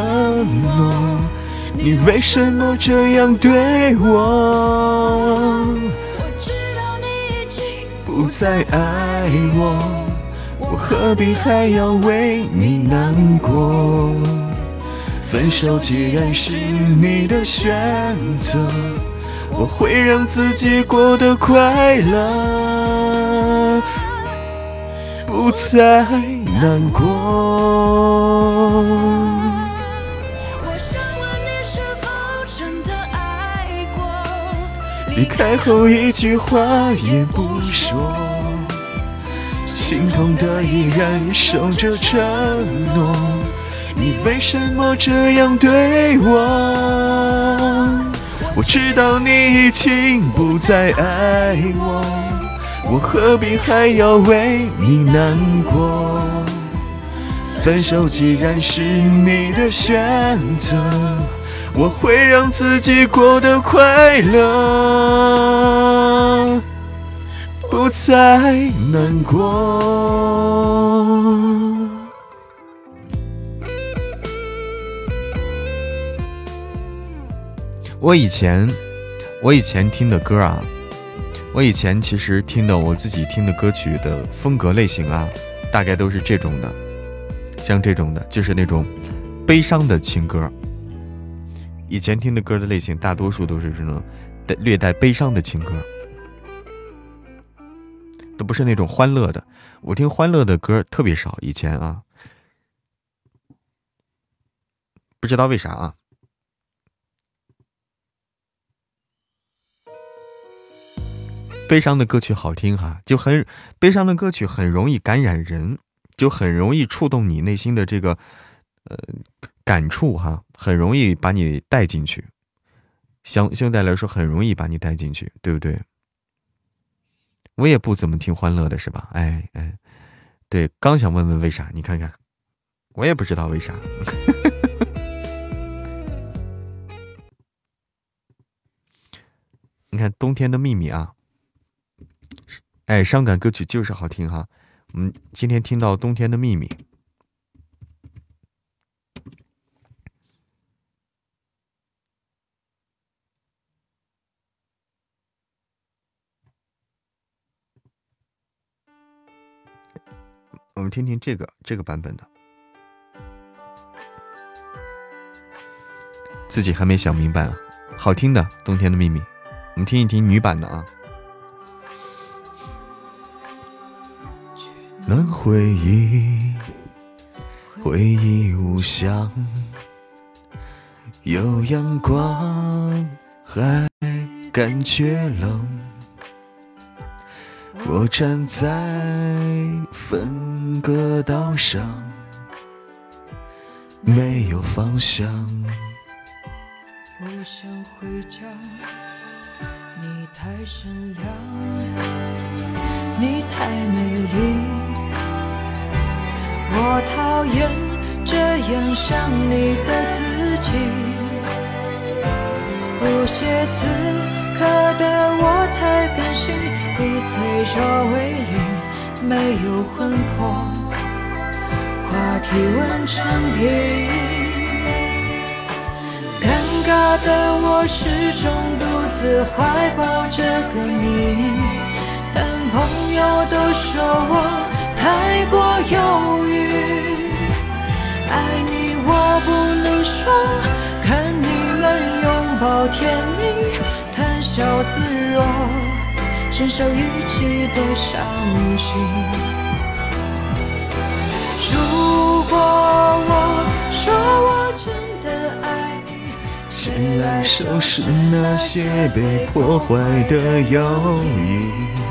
[SPEAKER 7] 诺，你为什么这样对我？
[SPEAKER 8] 我知道你已经
[SPEAKER 7] 不再爱我，我何必还要为你难过？分手既然是你的选择，我会让自己过得快乐，不再难过。离开后一句话也不说，心痛的依然守着承诺。你为什么这样对我？我知道你已经不再爱我，我何必还要为你难过？分手既然是你的选择，我会让自己过得快乐，不再难过。
[SPEAKER 9] 我以前，我以前听的歌啊，我以前其实听的我自己听的歌曲的风格类型啊，大概都是这种的，像这种的，就是那种悲伤的情歌。以前听的歌的类型，大多数都是这种带略带悲伤的情歌，都不是那种欢乐的。我听欢乐的歌特别少，以前啊，不知道为啥啊。悲伤的歌曲好听哈，就很悲伤的歌曲很容易感染人，就很容易触动你内心的这个呃感触哈，很容易把你带进去。相相对来说，很容易把你带进去，对不对？我也不怎么听欢乐的，是吧？哎哎，对，刚想问问为啥，你看看，我也不知道为啥。你看冬天的秘密啊。哎，伤感歌曲就是好听哈。我们今天听到《冬天的秘密》，我们听听这个这个版本的，自己还没想明白啊。好听的《冬天的秘密》，我们听一听女版的啊。
[SPEAKER 7] 那回忆，回忆无香，有阳光还感觉冷。我站在分隔岛上，没有方向。
[SPEAKER 8] 我想回家，你太善良，你太美丽。我讨厌这样想你的自己。不写此刻的我太感性，以脆弱为零，没有魂魄，话题问成冰。尴尬的我始终独自怀抱这个秘密，但朋友都说我太过犹豫。爱你我不能说，看你们拥抱甜蜜，笑自若，承受逾期的伤心。如果我说我真的爱你，
[SPEAKER 7] 谁来收拾那些被破坏的友谊？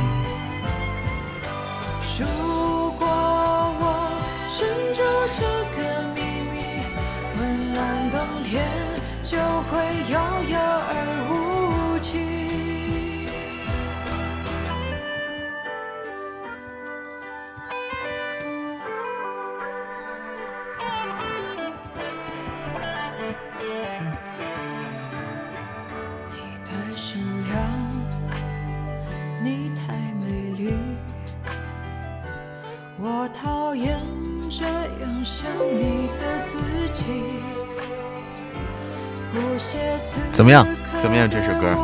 [SPEAKER 7] 怎么样？怎么样？这首歌？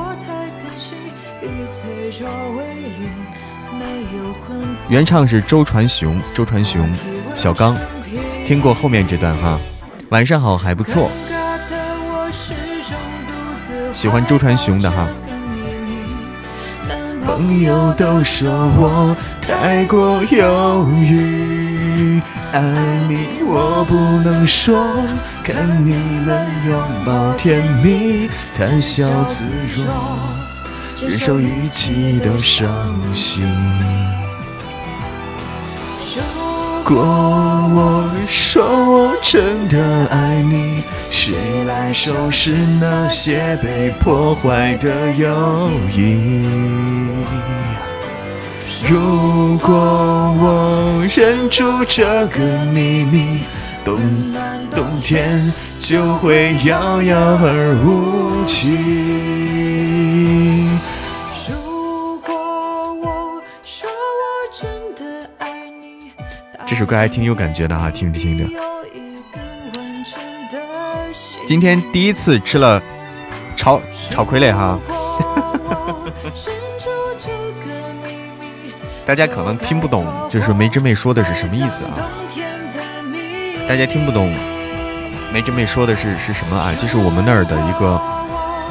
[SPEAKER 7] 原唱是周传雄，周传雄，小刚，听过后面这段哈。晚上好，还不错。喜欢周传雄的哈。朋友都说我太过犹豫。爱你，我不能说。看你们拥抱甜蜜，谈笑自若，忍受逾期的伤心。如果我说我真的爱你，谁来收拾那些被破坏的友谊？如果我忍住这个秘密，冬冬天就会遥遥而无期。如果我说我真的爱你，这首歌还挺有感觉的哈，听着听着。今天第一次吃了炒炒傀儡哈。大家可能听不懂，就是梅之妹说的是什么意思啊？大家听不懂梅之妹说的是是什么啊？就是我们那儿的一个，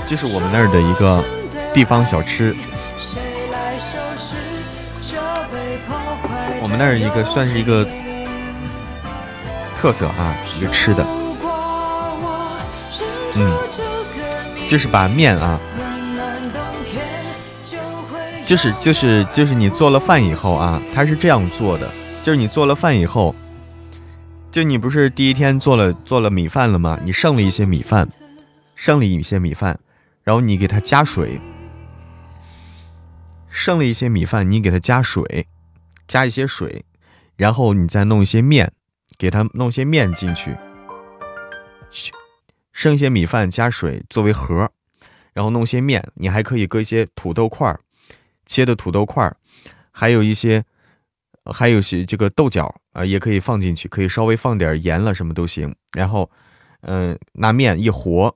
[SPEAKER 7] 就是我们那儿的一个地方小吃，我们那儿一个算是一个特色啊，一个吃的，嗯，就是把面啊。就是就是就是你做了饭以后啊，他是这样做的，就是你做了饭以后，就你不是第一天做了做了米饭了吗？你剩了一些米饭，剩了一些米饭，然后你给它加水，剩了一些米饭，你给它加水，加一些水，然后你再弄一些面，给它弄些面进去，剩一些米饭加水作为盒，然后弄些面，你还可以搁一些土豆块儿。切的土豆块儿，还有一些，还有些这个豆角啊，也可以放进去，可以稍微放点盐了，什么都行。然后，嗯，拿面一和，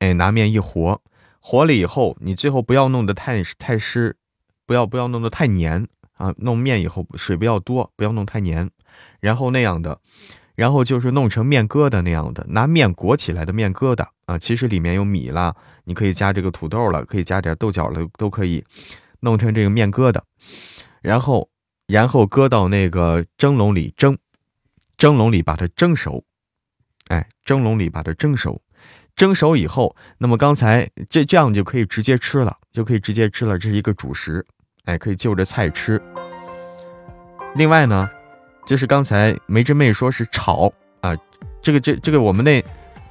[SPEAKER 7] 哎，拿面一和，和了以后，你最后不要弄得太太湿，不要不要弄得太黏啊。弄面以后水不要多，不要弄太黏。然后那样的，然后就是弄成面疙瘩那样的，拿面裹起来的面疙瘩啊。其实里面有米啦，你可以加这个土豆了，可以加点豆角了，都可以。弄成这个面疙瘩，然后，然后搁到那个蒸笼里蒸，蒸笼里把它蒸熟，哎，蒸笼里把它蒸熟，蒸熟以后，那么刚才这这样就可以直接吃了，就可以直接吃了，这是一个主食，哎，可以就着菜吃。另外呢，就是刚才梅之妹说是炒啊，这个这这个我们那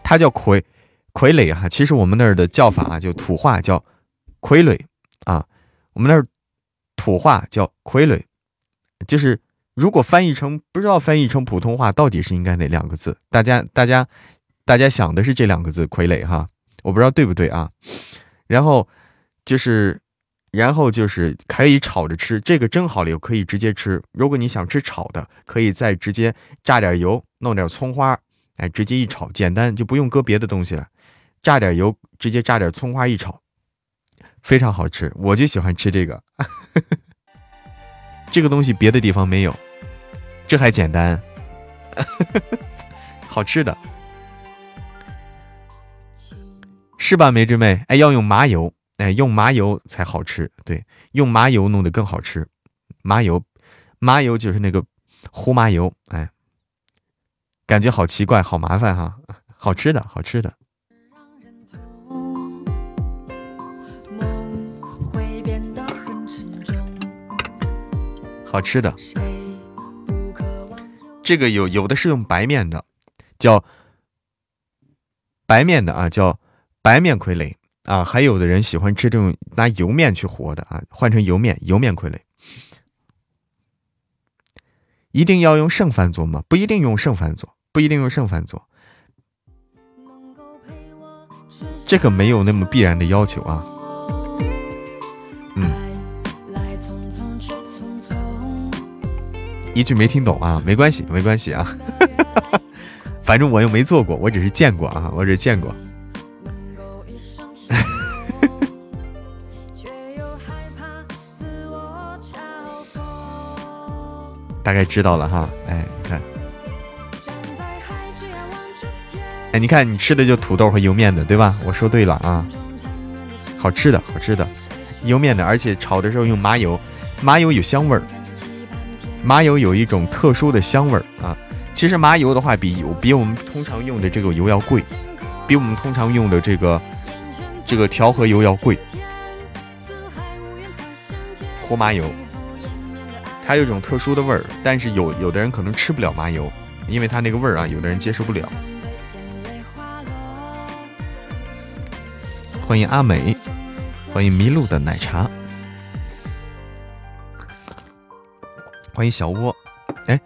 [SPEAKER 7] 它叫傀傀儡哈，其实我们那儿的叫法啊，就土话叫傀儡啊。我们那儿土话叫傀儡，就是如果翻译成不知道翻译成普通话到底是应该哪两个字？大家大家大家想的是这两个字“傀儡”哈，我不知道对不对啊。然后就是，然后就是可以炒着吃，这个蒸好了以后可以直接吃。如果你想吃炒的，可以再直接炸点油，弄点葱花，哎，直接一炒，简单就不用搁别的东西了。炸点油，直接炸点葱花一炒，非常好吃。我就喜欢吃这个，这个东西别的地方没有，这还简单，好吃的。是吧，梅之妹？哎，要用麻油，哎，用麻油才好吃。对，用麻油弄得更好吃。麻油，麻油就是那个胡麻油。哎，感觉好奇怪，好麻烦哈。好吃的，好吃的。好吃的。这个有有的是用白面的，叫白面的啊，叫。白面傀儡啊，还有的人喜欢吃这种拿油面去和的啊，换成油面，油面傀儡。一定要用剩饭做吗？不一定用剩饭做，不一定用剩饭做。这个没有那么必然的要求啊。嗯，一句没听懂啊，没关系，没关系啊。反正我又没做过，我只是见过啊，我只是见过。大概知道了哈，哎，你看，哎，你看你吃的就土豆和油面的，对吧？我说对了啊，好吃的，好吃的，油面的，而且炒的时候用麻油，麻油有香味儿，麻油有一种特殊的香味儿啊。其实麻油的话，比油比我们通常用的这个油要贵，比我们通常用的这个这个调和油要贵，活麻油。它有一种特殊的味儿，但是有有的人可能吃不了麻油，因为它那个味儿啊，有的人接受不了。欢迎阿美，欢迎迷路的奶茶，欢迎小窝。哎，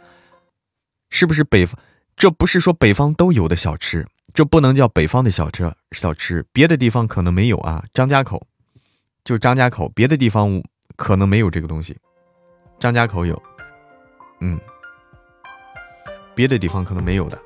[SPEAKER 7] 是不是北方？这不是说北方都有的小吃，这不能叫北方的小吃。小吃别的地方可能没有啊，张家口就张家口，别的地方可能没有这个东西。张家口有，嗯，别的地方可能没有的。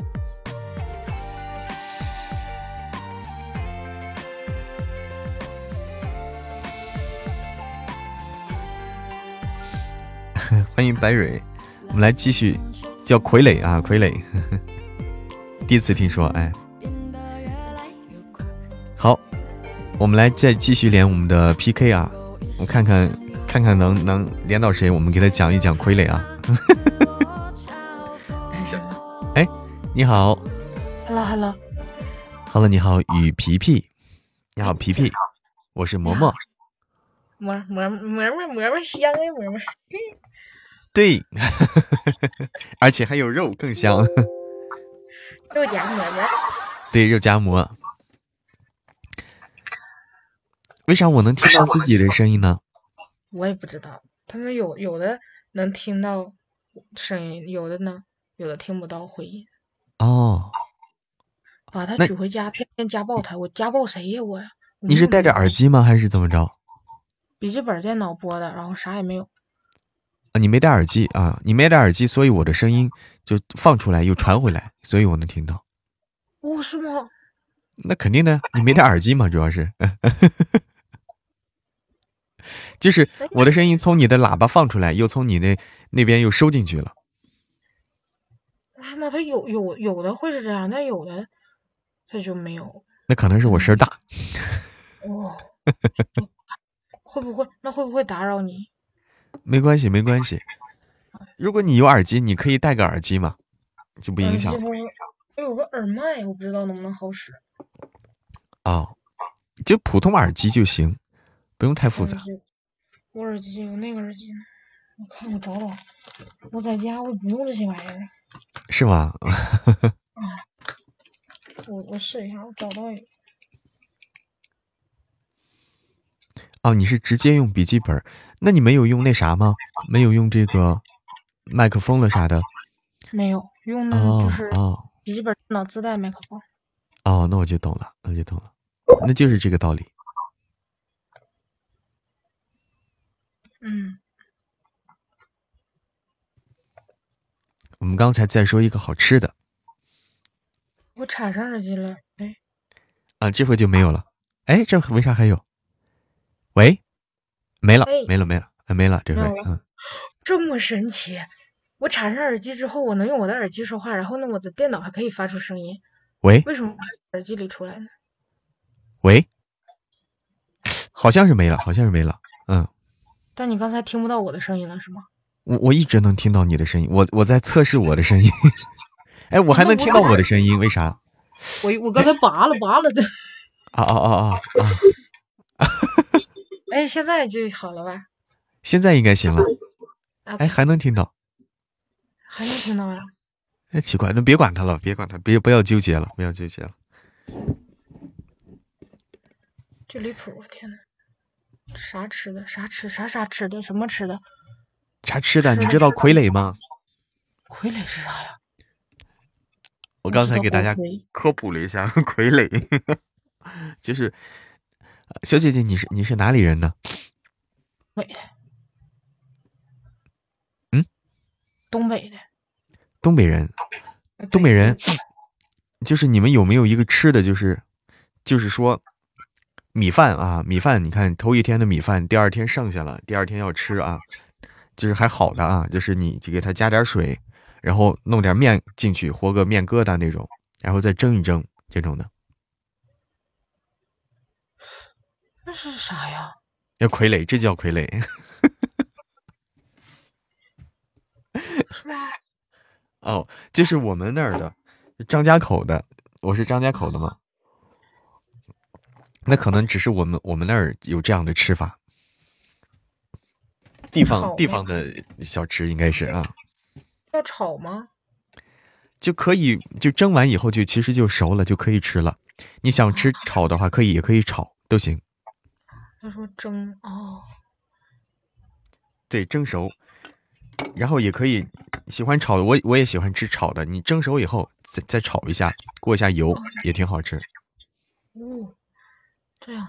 [SPEAKER 7] 欢迎白蕊，我们来继续叫傀儡啊，傀儡，第一次听说，哎，好，我们来再继续连我们的 PK 啊，我看看。看看能能连到谁，我们给他讲一讲傀儡啊。哎，你好
[SPEAKER 10] ，Hello Hello
[SPEAKER 7] Hello，你好，雨皮皮，你好皮皮，我是嬷嬷，
[SPEAKER 10] 嬷嬷嬷嬷香啊嬷嬷，
[SPEAKER 7] 对，而且还有肉更香，
[SPEAKER 10] 肉夹馍吗，
[SPEAKER 7] 对，肉夹馍。为啥我能听到自己的声音呢？
[SPEAKER 10] 我也不知道，他们有有的能听到声音，有的呢，有的听不到回音。
[SPEAKER 7] 哦，
[SPEAKER 10] 把他娶回家，天天家暴他，我家暴谁呀？我呀？
[SPEAKER 7] 你是戴着耳机吗？还是怎么着？
[SPEAKER 10] 笔记本电脑播的，然后啥也没有。
[SPEAKER 7] 啊，你没戴耳机啊？你没戴耳机，所以我的声音就放出来又传回来，所以我能听到。
[SPEAKER 10] 哦，是吗？
[SPEAKER 7] 那肯定的，你没戴耳机嘛，主要是。就是我的声音从你的喇叭放出来，又从你那那边又收进去了。
[SPEAKER 10] 是吗？他有有有的会是这样，但有的他就没有。
[SPEAKER 7] 那可能是我声大。
[SPEAKER 10] 哦，会不会？那会不会打扰你？
[SPEAKER 7] 没关系，没关系。如果你有耳机，你可以戴个耳机嘛，就不影响。
[SPEAKER 10] 我有个耳麦，我不知道能不能好使。
[SPEAKER 7] 哦，就普通耳机就行，不用太复杂。
[SPEAKER 10] 我耳机有那个耳机呢，我看我找找。我在家我不用这些玩意儿。
[SPEAKER 7] 是吗？
[SPEAKER 10] 我我试一下，我找到一个。
[SPEAKER 7] 哦，你是直接用笔记本？那你没有用那啥吗？没有用这个麦克风了啥的？
[SPEAKER 10] 没有，用的就是笔记本电脑自带麦克风。
[SPEAKER 7] 哦，那我就懂了，那就懂了，那就是这个道理。
[SPEAKER 10] 嗯，
[SPEAKER 7] 我们刚才在说一个好吃的
[SPEAKER 10] 我插上耳机了，哎，
[SPEAKER 7] 啊，这回就没有了。哎，这为啥还有？喂，没了
[SPEAKER 10] 哎，
[SPEAKER 7] 没了，没了，哎，没了，这回嗯，
[SPEAKER 10] 这么神奇！我插上耳机之后，我能用我的耳机说话，然后呢，我的电脑还可以发出声音，
[SPEAKER 7] 喂
[SPEAKER 10] 为什么耳机里出来呢？
[SPEAKER 7] 喂，好像是没了，好像是没了。嗯，
[SPEAKER 10] 但你刚才听不到我的声音了，是吗？
[SPEAKER 7] 我我一直能听到你的声音，我我在测试我的声音。哎，我还能听到我的声音，为啥？
[SPEAKER 10] 我我刚才拔了拔了的，
[SPEAKER 7] 啊啊啊啊啊！
[SPEAKER 10] 哎，现在就好了吧？
[SPEAKER 7] 现在应该行了。
[SPEAKER 10] 啊，
[SPEAKER 7] 哎，还能听到。
[SPEAKER 10] 还能听到呀？
[SPEAKER 7] 哎，奇怪，那别管他了，别管他，别不要纠结了，不要纠结了。
[SPEAKER 10] 这离谱！我天呐，啥吃的？啥吃？啥啥吃的？什么吃的？
[SPEAKER 7] 啥吃的？你知道傀儡吗？
[SPEAKER 10] 傀儡是啥呀？
[SPEAKER 7] 我刚才给大家科普了一下 傀儡，就是呃小姐姐，你是你是哪里人呢？
[SPEAKER 10] 北的。
[SPEAKER 7] 嗯，
[SPEAKER 10] 东北的。
[SPEAKER 7] 东北人。
[SPEAKER 10] 呃
[SPEAKER 7] 东北人就是你们有没有一个吃的，就是就是说米饭啊，米饭，你看头一天的米饭，第二天剩下了，第二天要吃啊，就是还好的啊，就是你就给它加点水，然后弄点面进去，和个面疙瘩那种，然后再蒸一蒸这种的，
[SPEAKER 10] 那是啥呀？
[SPEAKER 7] 要傀儡，这叫傀儡。
[SPEAKER 10] 是吧？
[SPEAKER 7] 哦，这是我们那儿的张家口的，我是张家口的嘛。那可能只是我们我们那儿有这样的吃法，地方地方的小吃应该是啊，
[SPEAKER 10] 要炒吗？
[SPEAKER 7] 就可以就蒸完以后就其实就熟了，就可以吃了。你想吃炒的话，可以也可以炒都行。
[SPEAKER 10] 他说蒸哦，
[SPEAKER 7] 对，蒸熟，然后也可以喜欢炒的，我我也喜欢吃炒的。你蒸熟以后再再炒一下，过一下油也挺好吃。
[SPEAKER 10] 哦，这样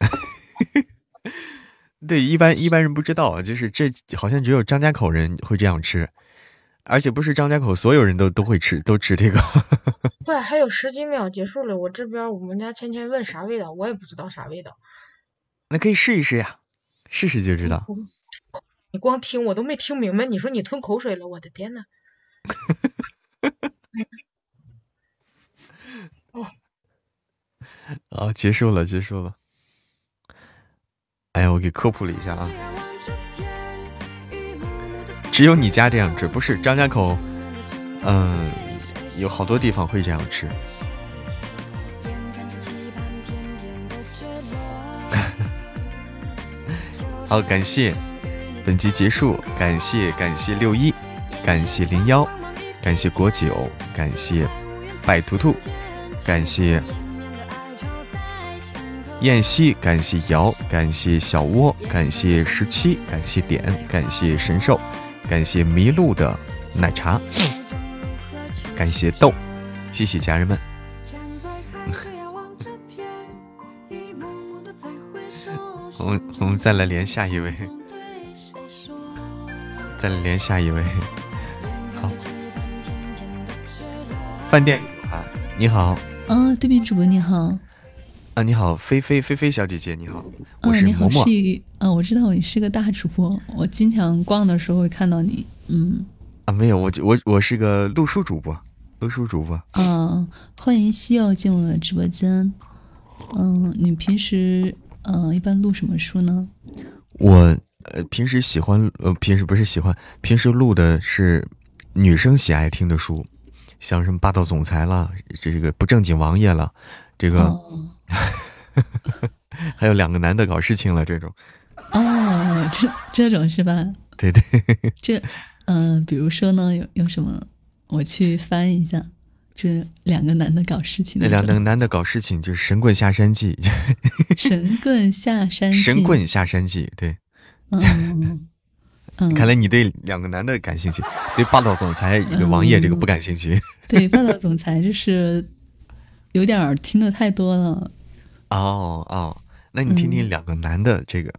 [SPEAKER 10] 的。
[SPEAKER 7] 对，一般一般人不知道，就是这好像只有张家口人会这样吃，而且不是张家口所有人都都会吃，都吃这个。
[SPEAKER 10] 快，还有十几秒结束了，我这边我们家芊芊问啥味道，我也不知道啥味道。
[SPEAKER 7] 那可以试一试呀，试试就知道。
[SPEAKER 10] 你光听我都没听明白，你说你吞口水了，我的天呐！
[SPEAKER 7] 啊，结束了，结束了。哎呀，我给科普了一下啊，只有你家这样吃，不是张家口，嗯、有好多地方会这样吃。好，感谢，本集结束，感谢感谢六一，感谢零幺，感谢国九，感谢拜图图，感谢燕西，感谢瑶，感谢小窝，感谢十七，感谢点，感谢神兽，感谢迷路的奶茶，感谢豆，谢谢家人们。我们我们再来连下一位，再来连下一位。好，饭店啊，你好。
[SPEAKER 11] 啊，对面主播你好，
[SPEAKER 7] 啊，你好，菲菲菲菲小姐姐，你好，我
[SPEAKER 11] 啊，
[SPEAKER 7] 是
[SPEAKER 11] 你好，
[SPEAKER 7] 嬷嬷。
[SPEAKER 11] 是啊，我知道你是个大主播，我经常逛的时候会看到你，嗯，
[SPEAKER 7] 啊，没有，我我我是个录书主播，录书主播。
[SPEAKER 11] 啊，欢迎西柚进入了直播间，嗯，你平时嗯一般录什么书呢？
[SPEAKER 7] 我呃平时喜欢呃平时不是喜欢，平时录的是女生喜爱听的书，像什么霸道总裁啦，这个不正经王爷了，这个、
[SPEAKER 11] 哦
[SPEAKER 7] 还有两个男的搞事情了这种。
[SPEAKER 11] 哦，这这种是吧？
[SPEAKER 7] 对对，
[SPEAKER 11] 这嗯、呃比如说呢，有有什么？我去翻一下，这两个男的搞事情
[SPEAKER 7] 那两个男的搞事情就是神棍下山记，
[SPEAKER 11] 神棍下山记，
[SPEAKER 7] 神棍下山记。对，
[SPEAKER 11] 嗯嗯，
[SPEAKER 7] 看来你对两个男的感兴趣，对霸道总裁这个王爷这个不感兴趣。
[SPEAKER 11] 对，霸道总裁就是有点儿听的太多了。
[SPEAKER 7] 哦哦，那你听听
[SPEAKER 11] 嗯
[SPEAKER 7] 两个男的这个，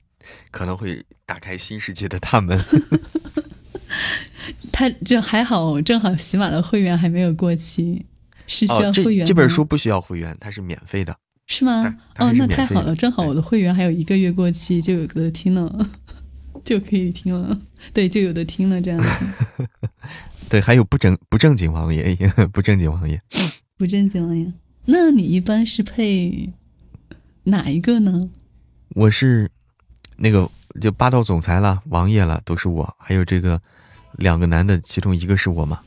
[SPEAKER 7] 可能会打开新世界的大门。
[SPEAKER 11] 他这还好，正好喜马的会员还没有过期，是需要会员吗、
[SPEAKER 7] 这本书不需要会员，它是免费的。
[SPEAKER 11] 是吗哦那太好了，正好我的会员还有一个月过期，就有的听了，就可以听了。对，就有的听了这样子。
[SPEAKER 7] 对，还有不正不正经王爷，不正经王爷。
[SPEAKER 11] 不正经了呀？那你一般是配哪一个呢？
[SPEAKER 7] 我是那个就霸道总裁了，王爷了，都是我。还有这个两个男的，其中一个是我吗。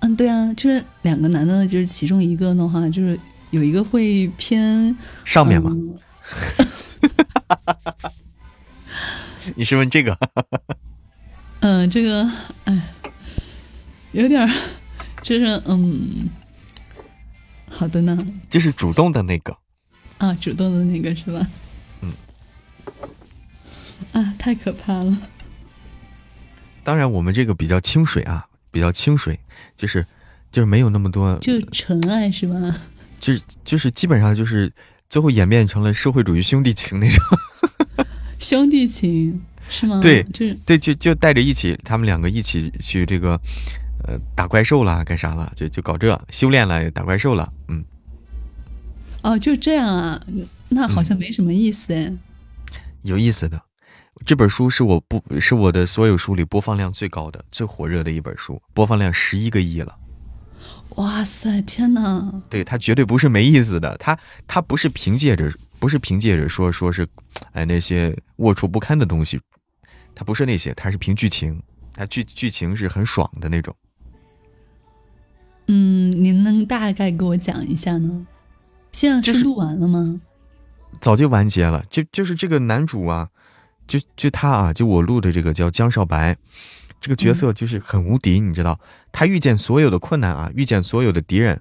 [SPEAKER 11] 嗯，对啊，就是两个男的，就是其中一个的话，就是有一个会偏
[SPEAKER 7] 上面嘛，
[SPEAKER 11] 嗯
[SPEAKER 7] 你是问这个？
[SPEAKER 11] 嗯，这个，哎，有点儿，就是嗯，好的呢，
[SPEAKER 7] 就是主动的那个。
[SPEAKER 11] 啊，主动的那个是吧？
[SPEAKER 7] 嗯。
[SPEAKER 11] 啊，太可怕了。
[SPEAKER 7] 当然，我们这个比较清水啊，比较清水，就是就是没有那么多，
[SPEAKER 11] 就纯爱是吧？
[SPEAKER 7] 就是就是基本上就是最后演变成了社会主义兄弟情那种。
[SPEAKER 11] 兄弟情是吗？
[SPEAKER 7] 对
[SPEAKER 11] 就是
[SPEAKER 7] 对，就就带着一起，他们两个一起去这个呃打怪兽啦，干啥了？就就搞这修炼了，打怪兽了。嗯，
[SPEAKER 11] 哦，就这样啊，那好像没什么意思哎。
[SPEAKER 7] 有意思的。这本书是我不是我的所有书里播放量最高的、最火热的一本书，播放量十一个亿了。
[SPEAKER 11] 哇塞，天哪！
[SPEAKER 7] 对，它绝对不是没意思的，它它不是凭借着不是凭借着说说是，哎那些龌龊不堪的东西，它不是那些，它是凭剧情，它剧剧情是很爽的那种。
[SPEAKER 11] 嗯，您能大概给我讲一下呢？现在
[SPEAKER 7] 是是
[SPEAKER 11] 录完了吗？
[SPEAKER 7] 早就完结了，就就是这个男主啊，就就他啊，就我录的这个叫江少白，这个角色就是很无敌，你知道，他遇见所有的困难啊，遇见所有的敌人，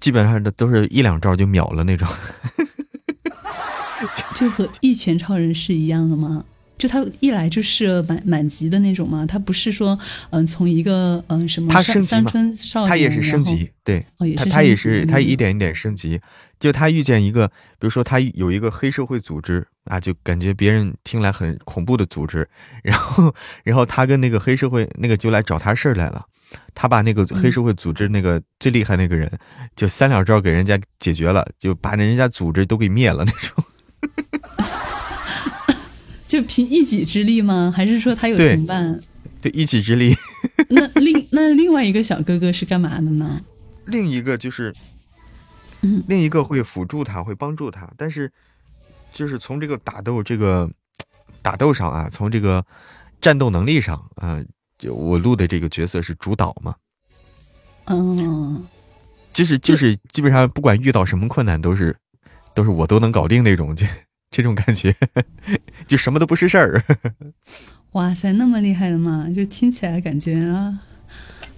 [SPEAKER 7] 基本上都都是一两招就秒了那种。
[SPEAKER 11] 就和一拳超人是一样的吗？就他一来就是满满级的那种嘛？他不是说嗯、从一个嗯、什么
[SPEAKER 7] 他升级嘛
[SPEAKER 11] 村少年，
[SPEAKER 7] 他也是升级，对，
[SPEAKER 11] 哦也是
[SPEAKER 7] 他他也是他一点一点升级。就他遇见一个，比如说他有一个黑社会组织啊，就感觉别人听来很恐怖的组织，然后然后他跟那个黑社会那个就来找他事儿来了。他把那个
[SPEAKER 11] 嗯
[SPEAKER 7] 黑社会组织那个最厉害那个人，就三两招给人家解决了，就把人家组织都给灭了那种。
[SPEAKER 11] 就凭一己之力吗？还是说他有同伴？
[SPEAKER 7] 对，一己之力。
[SPEAKER 11] 那另那另外一个小哥哥是干嘛的呢？
[SPEAKER 7] 另一个就是
[SPEAKER 11] 嗯，
[SPEAKER 7] 另一个会辅助他，会帮助他，但是就是从这个打斗这个打斗上啊，从这个战斗能力上啊，就我录的这个角色是主导嘛，
[SPEAKER 11] 嗯，
[SPEAKER 7] 就是就是基本上不管遇到什么困难都是都是我都能搞定那种，就这种感觉，就什么都不是事儿。
[SPEAKER 11] 哇塞，那么厉害的吗？就听起来感觉啊，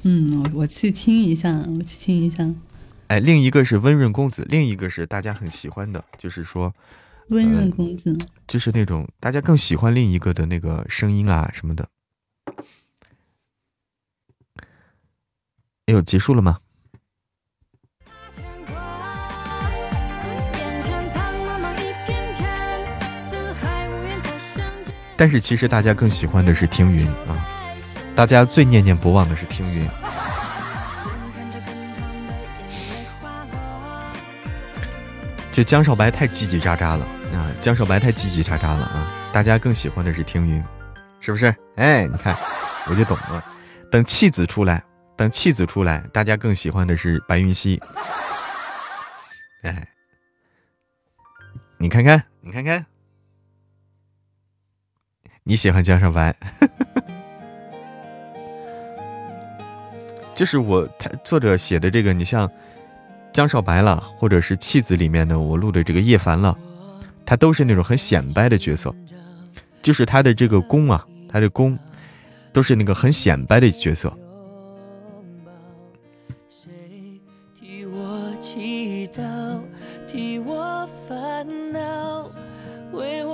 [SPEAKER 11] 嗯，我我去听一下，我去听一下。
[SPEAKER 7] 哎，另一个是温润公子，另一个是大家很喜欢的，就是说
[SPEAKER 11] 温润
[SPEAKER 7] 嗯
[SPEAKER 11] 公子，
[SPEAKER 7] 就是那种大家更喜欢另一个的那个声音啊什么的。哎呦，结束了吗？但是其实大家更喜欢的是听云啊，大家最念念不忘的是听云。就江少白太叽叽喳喳了啊，江少白太叽叽喳喳了啊，大家更喜欢的是听云，是不是？哎，你看，我就懂了。等弃子出来，等弃子出来，大家更喜欢的是白云溪。哎，你看看，你看看，你喜欢江少白，就是我他作者写的这个，你像江少白了，或者是弃子里面的我录的这个叶凡了，他都是那种很显摆的角色，就是他的这个功啊，他的功都是那个很显摆的角色。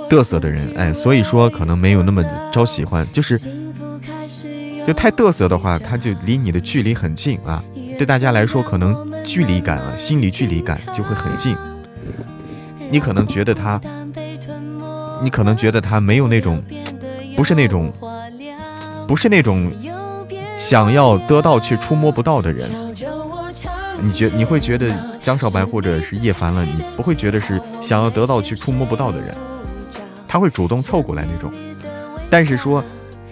[SPEAKER 7] 嘚瑟的人，哎，所以说可能没有那么招喜欢，就是就太嘚瑟的话，他就离你的距离很近啊。对大家来说可能距离感啊，心理距离感就会很近。你可能觉得他，你可能觉得他没有那种，不是那种，不是那种想要得到却触摸不到的人。你觉你会觉得张少白或者是叶凡了，你不会觉得是想要得到却触摸不到的人，他会主动凑过来那种。但是说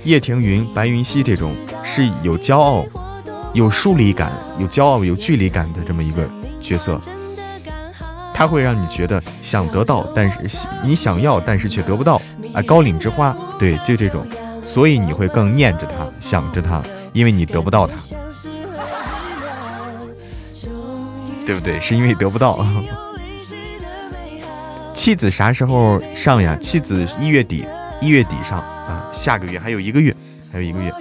[SPEAKER 7] 叶庭云、白云溪这种是有骄傲、有疏离感、有骄傲、有距离感的这么一个角色。他会让你觉得想得到，但是你想要，但是却得不到啊！高岭之花，对，就这种，所以你会更念着他，想着他，因为你得不到他，对不对？是因为得不到。妻子啥时候上呀？妻子一月底，一月底上啊，下个月还有一个月，还有一个月。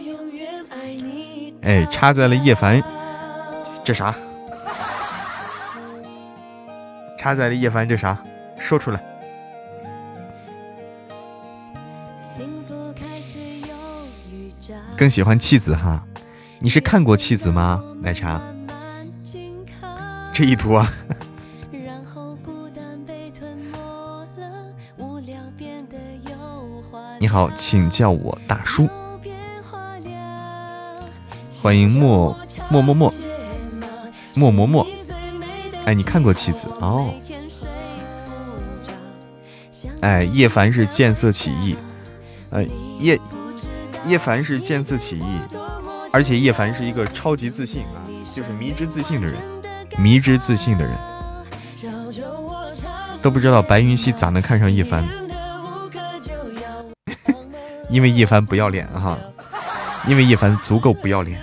[SPEAKER 7] 哎，插在了叶凡，这啥？插在了叶凡，这啥？说出来。更喜欢妻子哈，你是看过妻子吗？奶茶，这一图啊。你好，请叫我大叔。欢迎莫莫莫莫莫莫莫。哎，你看过妻子哦？哎，叶凡是见色起意，呃，叶叶凡是见色起意，而且叶凡是一个超级自信啊，就是迷之自信的人，迷之自信的人，都不知道白云溪咋能看上叶凡，因为叶凡不要脸哈，因为叶凡足够不要脸。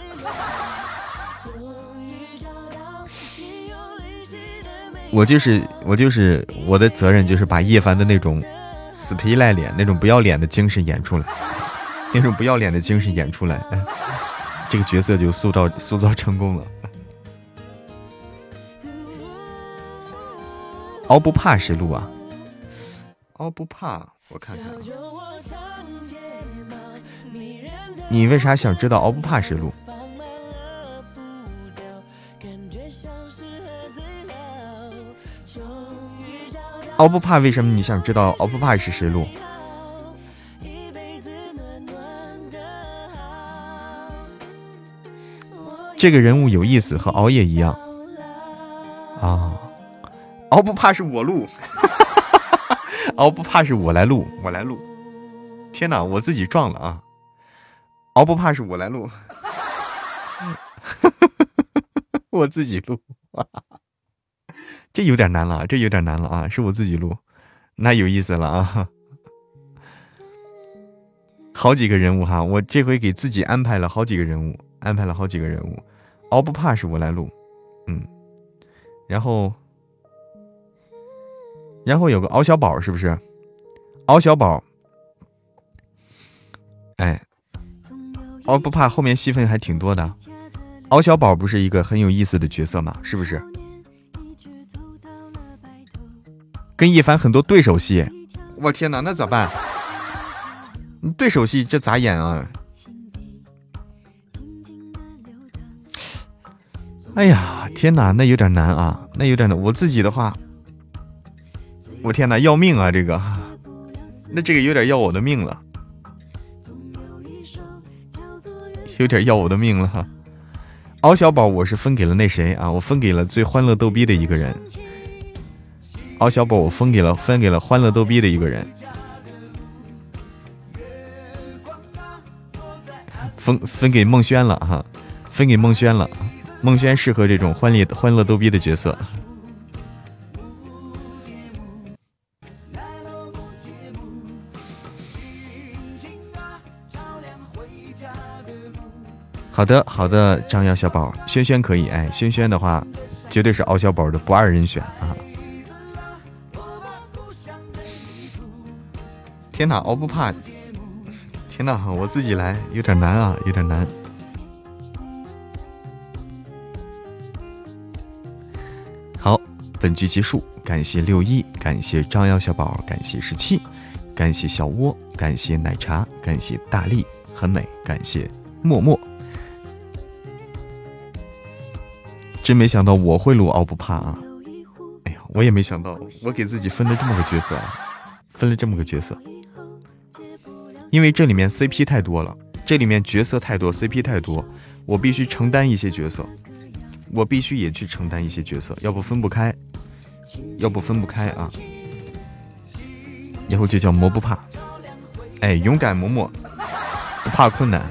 [SPEAKER 7] 我就是我就是我的责任就是把叶凡的那种死皮赖脸、那种不要脸的精神演出来，那种不要脸的精神演出来，这个角色就塑造塑造成功了。熬不怕谁录啊？熬不怕，我看看。你为啥想知道敖不怕谁录？敖不怕，为什么你想知道敖不怕是谁录？这个人物有意思，和熬夜一样啊！敖不怕是我录，熬不怕是我来录，我来录。天哪，我自己撞了啊！敖不怕是我来录，我自己录。这有点难了，这有点难了啊！是我自己录，那有意思了啊！好几个人物哈，我这回给自己安排了好几个人物，安排了好几个人物。敖不怕是我来录，嗯，然后，然后有个敖小宝是不是？敖小宝，哎，敖不怕后面戏份还挺多的。敖小宝不是一个很有意思的角色吗？是不是？跟叶凡很多对手戏，我天哪，那咋办？对手戏这咋演啊？哎呀，天哪，那有点难啊，那有点难。我自己的话，我天哪，要命啊！这个，那这个有点要我的命了，有点要我的命了哈。敖小宝，我是分给了那谁啊？我分给了最欢乐逗逼的一个人。敖小宝，我分给了分给了欢乐逗逼的一个人，分分给孟轩了哈，分给孟轩了，孟轩适合这种欢乐欢乐逗逼的角色。好的好的，张瑶小宝，轩轩可以哎，轩轩的话绝对是敖小宝的不二人选啊。天哪，敖不怕！天哪，我自己来有点难啊，有点难。好，本局结束，感谢六一，感谢张瑶小宝，感谢十七，感谢小窝，感谢奶茶，感谢大力，很美，感谢默默。真没想到我会录敖不怕啊！哎呀，我也没想到，我给自己分了这么个角色，啊，分了这么个角色。因为这里面 CP 太多了，这里面角色太多，CP 太多，我必须承担一些角色，我必须也去承担一些角色，要不分不开，要不分不开啊！以后就叫魔不怕，哎，勇敢嬷嬷，不怕困难。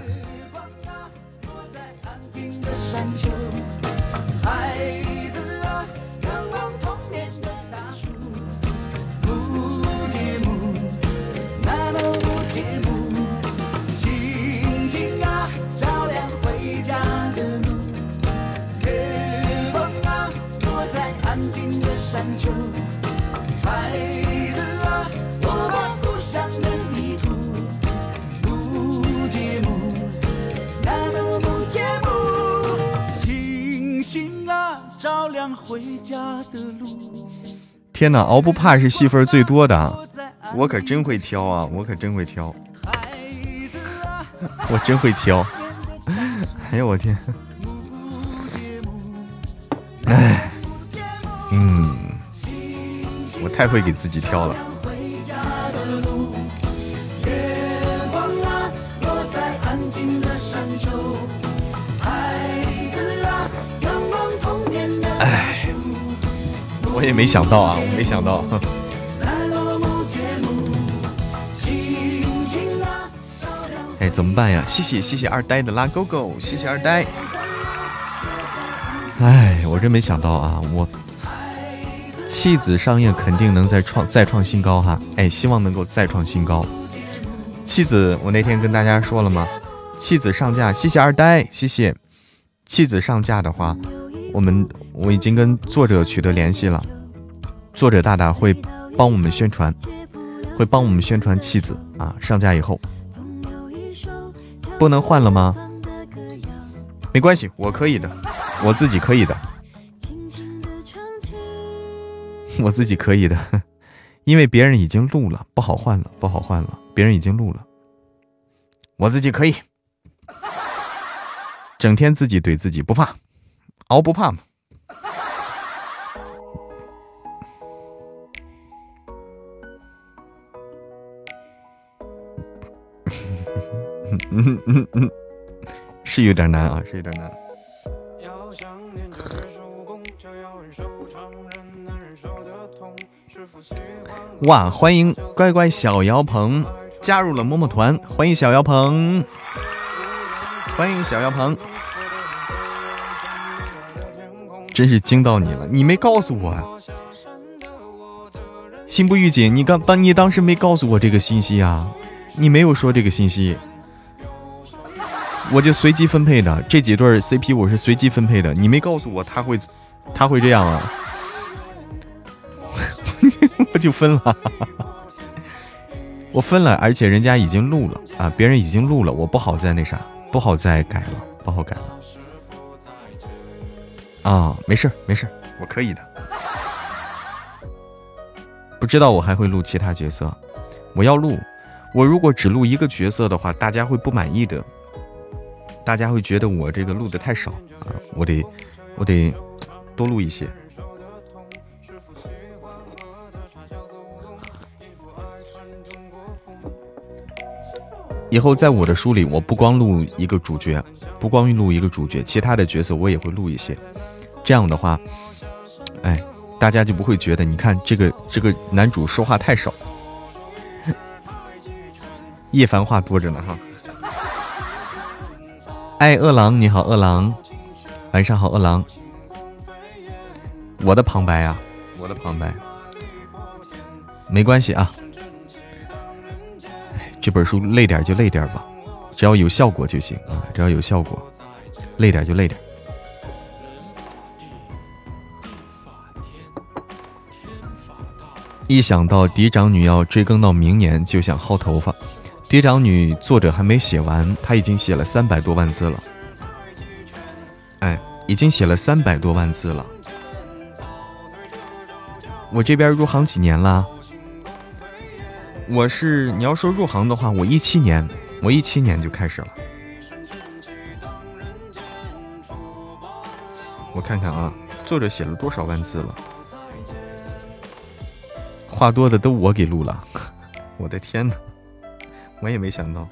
[SPEAKER 7] 天哪，熬不怕是戏份最多的，我可真会挑啊，我可真会挑，我真会挑，哎呦我天，哎，嗯，我太会给自己挑了。我也没想到啊，我没想到。哎，怎么办呀？谢谢谢谢二呆的拉勾勾，谢谢二呆。哎，我真没想到啊！我弃子上映肯定能再创再创新高哈！哎，希望能够再创新高。弃子，我那天跟大家说了吗？弃子上架，谢谢二呆，谢谢。弃子上架的话，我们我已经跟作者取得联系了。作者大大会帮我们宣传，会帮我们宣传妻子啊！上架以后不能换了吗？没关系，我可以的，我自己可以的，我自己可以的，因为别人已经录了，不好换了，不好换了，别人已经录了，我自己可以，整天自己怼自己不怕，熬不怕嘛？是有点难啊，是有点难。哇，欢迎乖乖小姚鹏加入了摸摸团，欢迎小姚鹏，欢迎小姚鹏，真是惊到你了，你没告诉我啊！心不预警，你刚当你当时没告诉我这个信息啊，你没有说这个信息。我就随机分配的这几对 CP，我是随机分配的。你没告诉我他会，他会这样啊？我就分了，我分了，而且人家已经录了啊，别人已经录了，我不好再那啥，不好再改了，不好改了。啊，没事没事，我可以的。不知道我还会录其他角色，我要录。我如果只录一个角色的话，大家会不满意的。大家会觉得我这个录的太少啊，我得我得多录一些。以后在我的书里，我不光录一个主角，不光录一个主角，其他的角色我也会录一些。这样的话，哎，大家就不会觉得，你看这个这个男主说话太少，叶凡话多着呢哈。哎，饿狼你好，饿狼，晚上好，饿狼。我的旁白啊，我的旁白，没关系啊。这本书累点就累点吧，只要有效果就行啊，只要有效果，累点就累点。一想到嫡长女要追更到明年，就想薅头发。嫡长女作者还没写完，他已经写了三百多万字了。哎，已经写了三百多万字了。我这边入行几年了？我是你要说入行的话，我一七年，我一七年就开始了。我看看啊，作者写了多少万字了？话多的都我给录了，我的天哪！我也没想到。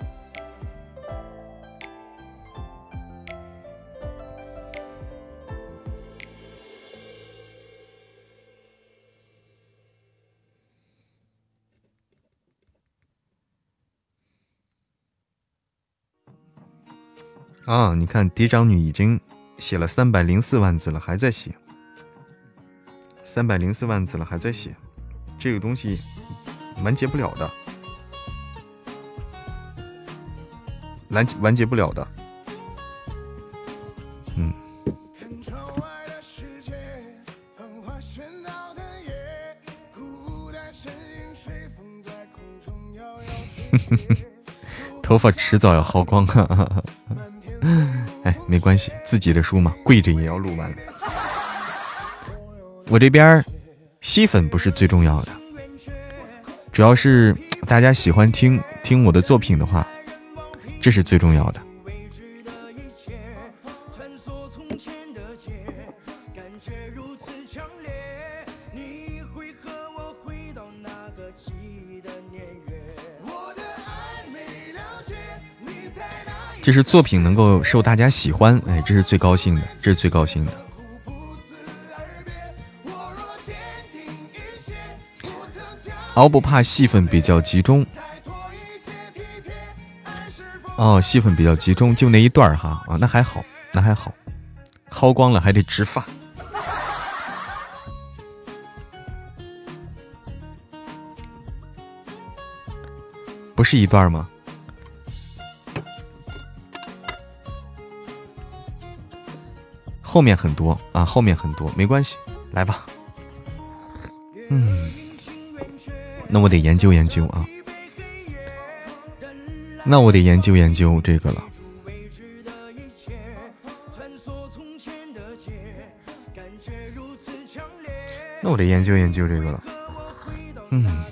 [SPEAKER 7] 啊，你看嫡长女已经写了三百零四万字了，还在写。三百零四万字了，还在写，这个东西完结不了的，完完结不了的。嗯。头发迟早要薅光。哎，没关系，自己的书嘛，跪着也要录完。我这边吸粉不是最重要的，主要是大家喜欢听听我的作品的话，这是最重要的。这是作品能够受大家喜欢，哎，这是最高兴的，这是最高兴的。毫不怕戏份比较集中，哦，戏份比较集中，就那一段哈，啊，那还好，那还好，薅光了还得植发，不是一段吗？后面很多啊，后面很多，没关系，来吧。嗯，那我得研究研究啊，那我得研究研究这个了。那我得研究研究这个了。嗯，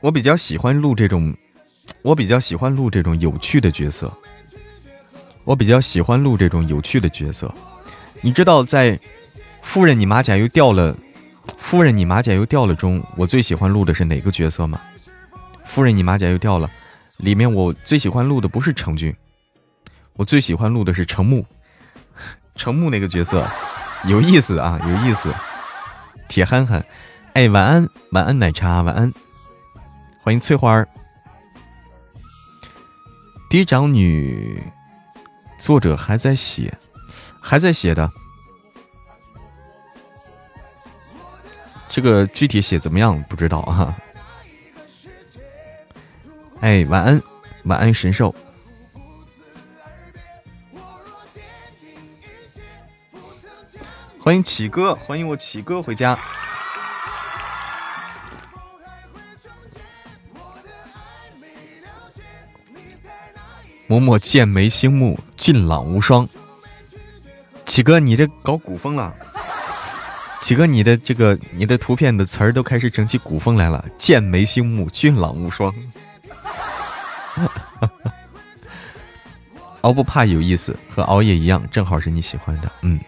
[SPEAKER 7] 我比较喜欢录这种，我比较喜欢录这种有趣的角色。我比较喜欢录这种有趣的角色，你知道在《夫人你马甲又掉了》《夫人你马甲又掉了》中，我最喜欢录的是哪个角色吗？《夫人你马甲又掉了》里面我最喜欢录的不是程俊，我最喜欢录的是程木，程木那个角色有意思啊，有意思。铁憨憨，哎，晚安，晚安奶茶，晚安，欢迎翠花儿，嫡长女。作者还在写，还在写的，这个具体写怎么样不知道啊。哎，晚安，晚安，神兽，欢迎启哥，欢迎我启哥回家。默默剑眉星目，俊朗无双。启哥，你这搞古风了。启哥，你的这个你的图片的词儿都开始整起古风来了。剑眉星目，俊朗无双。熬不怕有意思，和熬夜一样，正好是你喜欢的。嗯，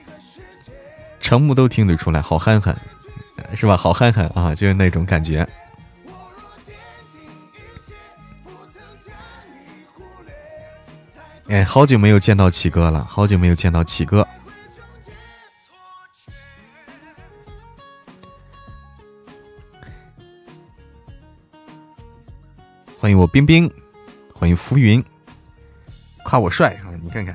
[SPEAKER 7] 成木都听得出来，好憨憨，是吧？好憨憨啊，就是那种感觉。哎，好久没有见到启哥了，好久没有见到启哥。欢迎我冰冰，欢迎浮云，夸我帅啊！你看看，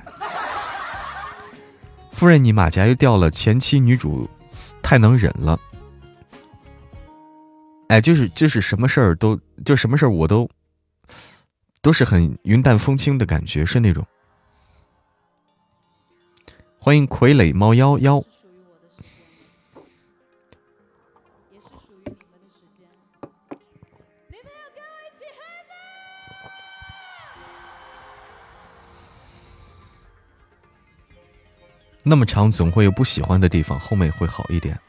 [SPEAKER 7] 夫人，你马甲又掉了，前妻女主太能忍了。哎，就是就是什么事儿都就什么事儿我都。都是很云淡风轻的感觉，是那种。欢迎傀儡猫幺幺。那么长，总会有不喜欢的地方，后面会好一点。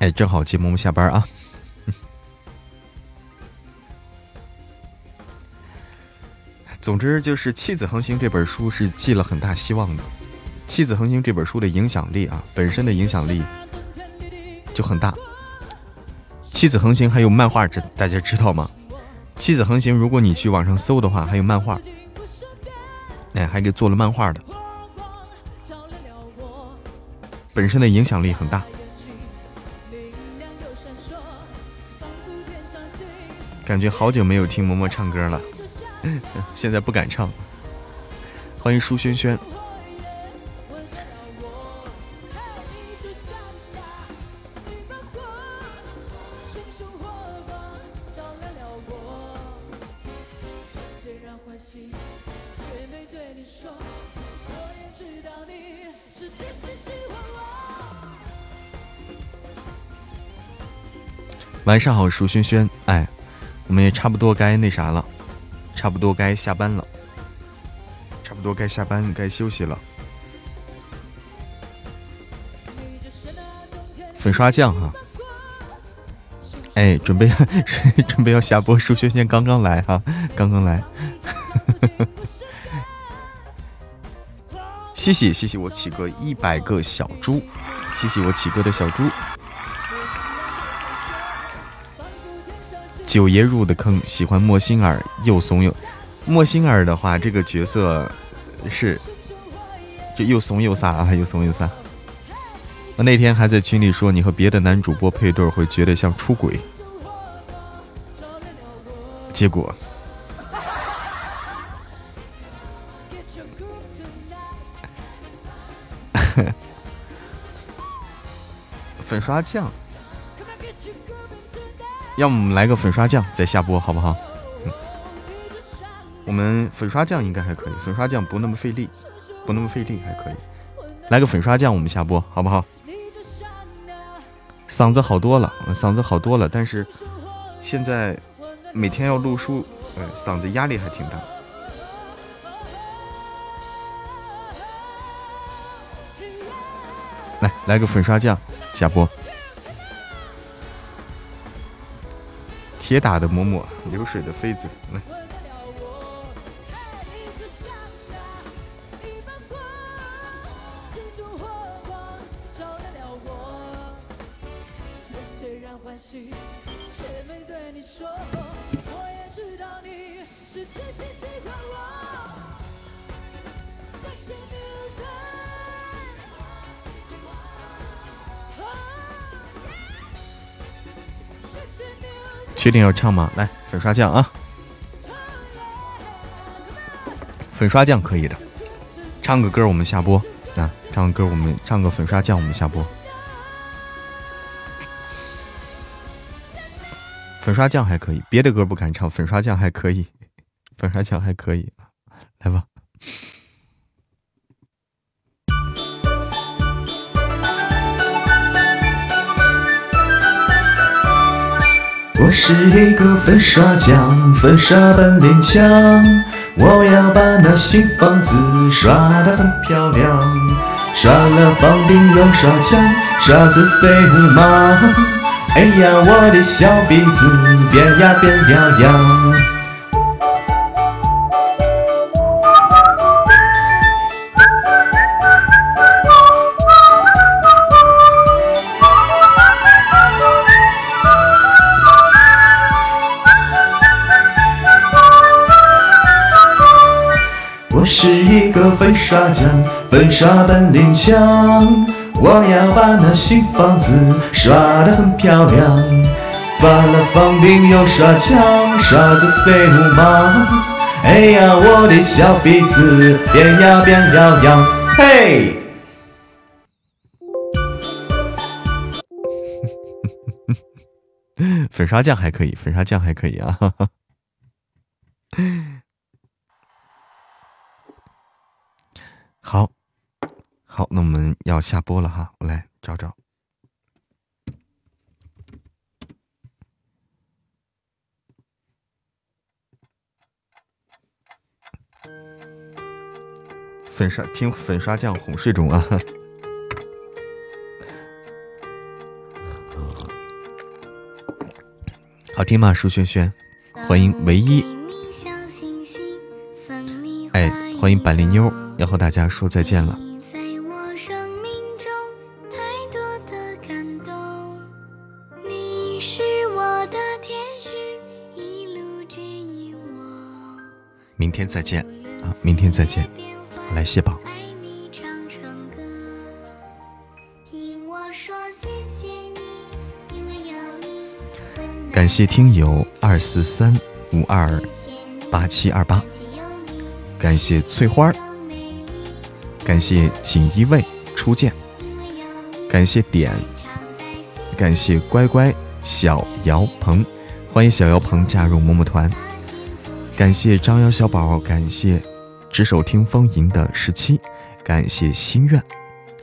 [SPEAKER 7] 哎，正好接萌萌下班啊。总之就是《妻子横行》这本书是寄了很大希望的，《妻子横行》这本书的影响力啊，本身的影响力就很大。《妻子横行》还有漫画，这大家知道吗？《妻子横行》如果你去网上搜的话，还有漫画，哎，还给做了漫画的，本身的影响力很大。感觉好久没有听嬷嬷唱歌了。现在不敢唱。欢迎舒萱萱。晚上好，舒轩轩。哎，我们也差不多该那啥了。差不多该下班了，差不多该下班该休息了。粉刷匠哈，哎，准备 准备要下播，数学线刚刚来哈，刚刚来。谢谢谢谢我起哥一百个小猪，谢谢我起哥的小猪。九爷入的坑，喜欢莫心儿，又怂又。莫心儿的话，这个角色是就又怂又飒啊，又怂又飒。我那天还在群里说，你和别的男主播配对会觉得像出轨，结果 粉刷匠。要么我们来个粉刷匠再下播，好不好？我们粉刷匠应该还可以，粉刷匠不那么费力，不那么费力还可以。来个粉刷匠，我们下播，好不好？嗓子好多了，嗓子好多了，但是现在每天要录书，呃，嗓子压力还挺大。来，来个粉刷匠下播。铁打的嬷嬷，流水的妃子，来。确定要唱吗？来，粉刷匠啊，粉刷匠可以的，唱个歌我们下播。啊，唱个歌我们唱个粉刷匠我们下播，粉刷匠还可以，别的歌不敢唱，粉刷匠还可以，粉刷匠还可以，来吧。
[SPEAKER 6] 我是一个粉刷匠，粉刷本领强，我要把那新房子刷得很漂亮。刷了房顶又刷墙，刷子飞舞忙，哎呀，我的小鼻子变呀变呀呀。个粉刷匠，粉刷本领强，我要把那新房子刷得很漂亮。翻了房顶又刷墙，刷子飞舞嘛，哎呀，我的小鼻子变呀变了样，嘿！
[SPEAKER 7] 粉刷匠还可以，粉刷匠还可以啊。好，好，那我们要下播了哈，我来找找粉刷，听粉刷匠哄睡中啊，好听吗？舒萱萱，欢迎唯一。哎，欢迎板栗妞，要和大家说再见了。明天再见啊！明天再见，来谢宝。感谢听友二四三五二八七二八，感谢翠花感谢锦衣卫初见，感谢点，感谢乖乖小姚鹏，欢迎小姚鹏加入么么团。感谢张瑶小宝，感谢执手听风吟的十七，感谢心愿，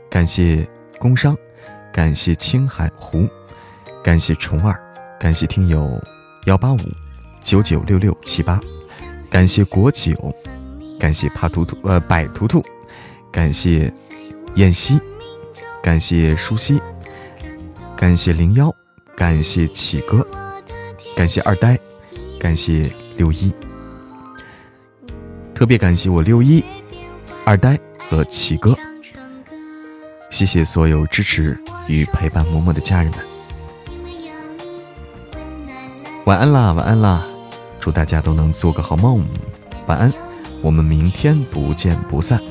[SPEAKER 7] 感谢工商，感谢青海湖，感谢虫儿，感谢听友幺八五九九六六七八，感谢果酒，感谢帕图图呃百图图，感谢燕西，感谢舒西，感谢零幺，感谢启哥，感谢二呆，感谢六一。特别感谢我六一、二呆和启哥，谢谢所有支持与陪伴嬷嬷的家人们。晚安啦，晚安啦，祝大家都能做个好梦，晚安，我们明天不见不散。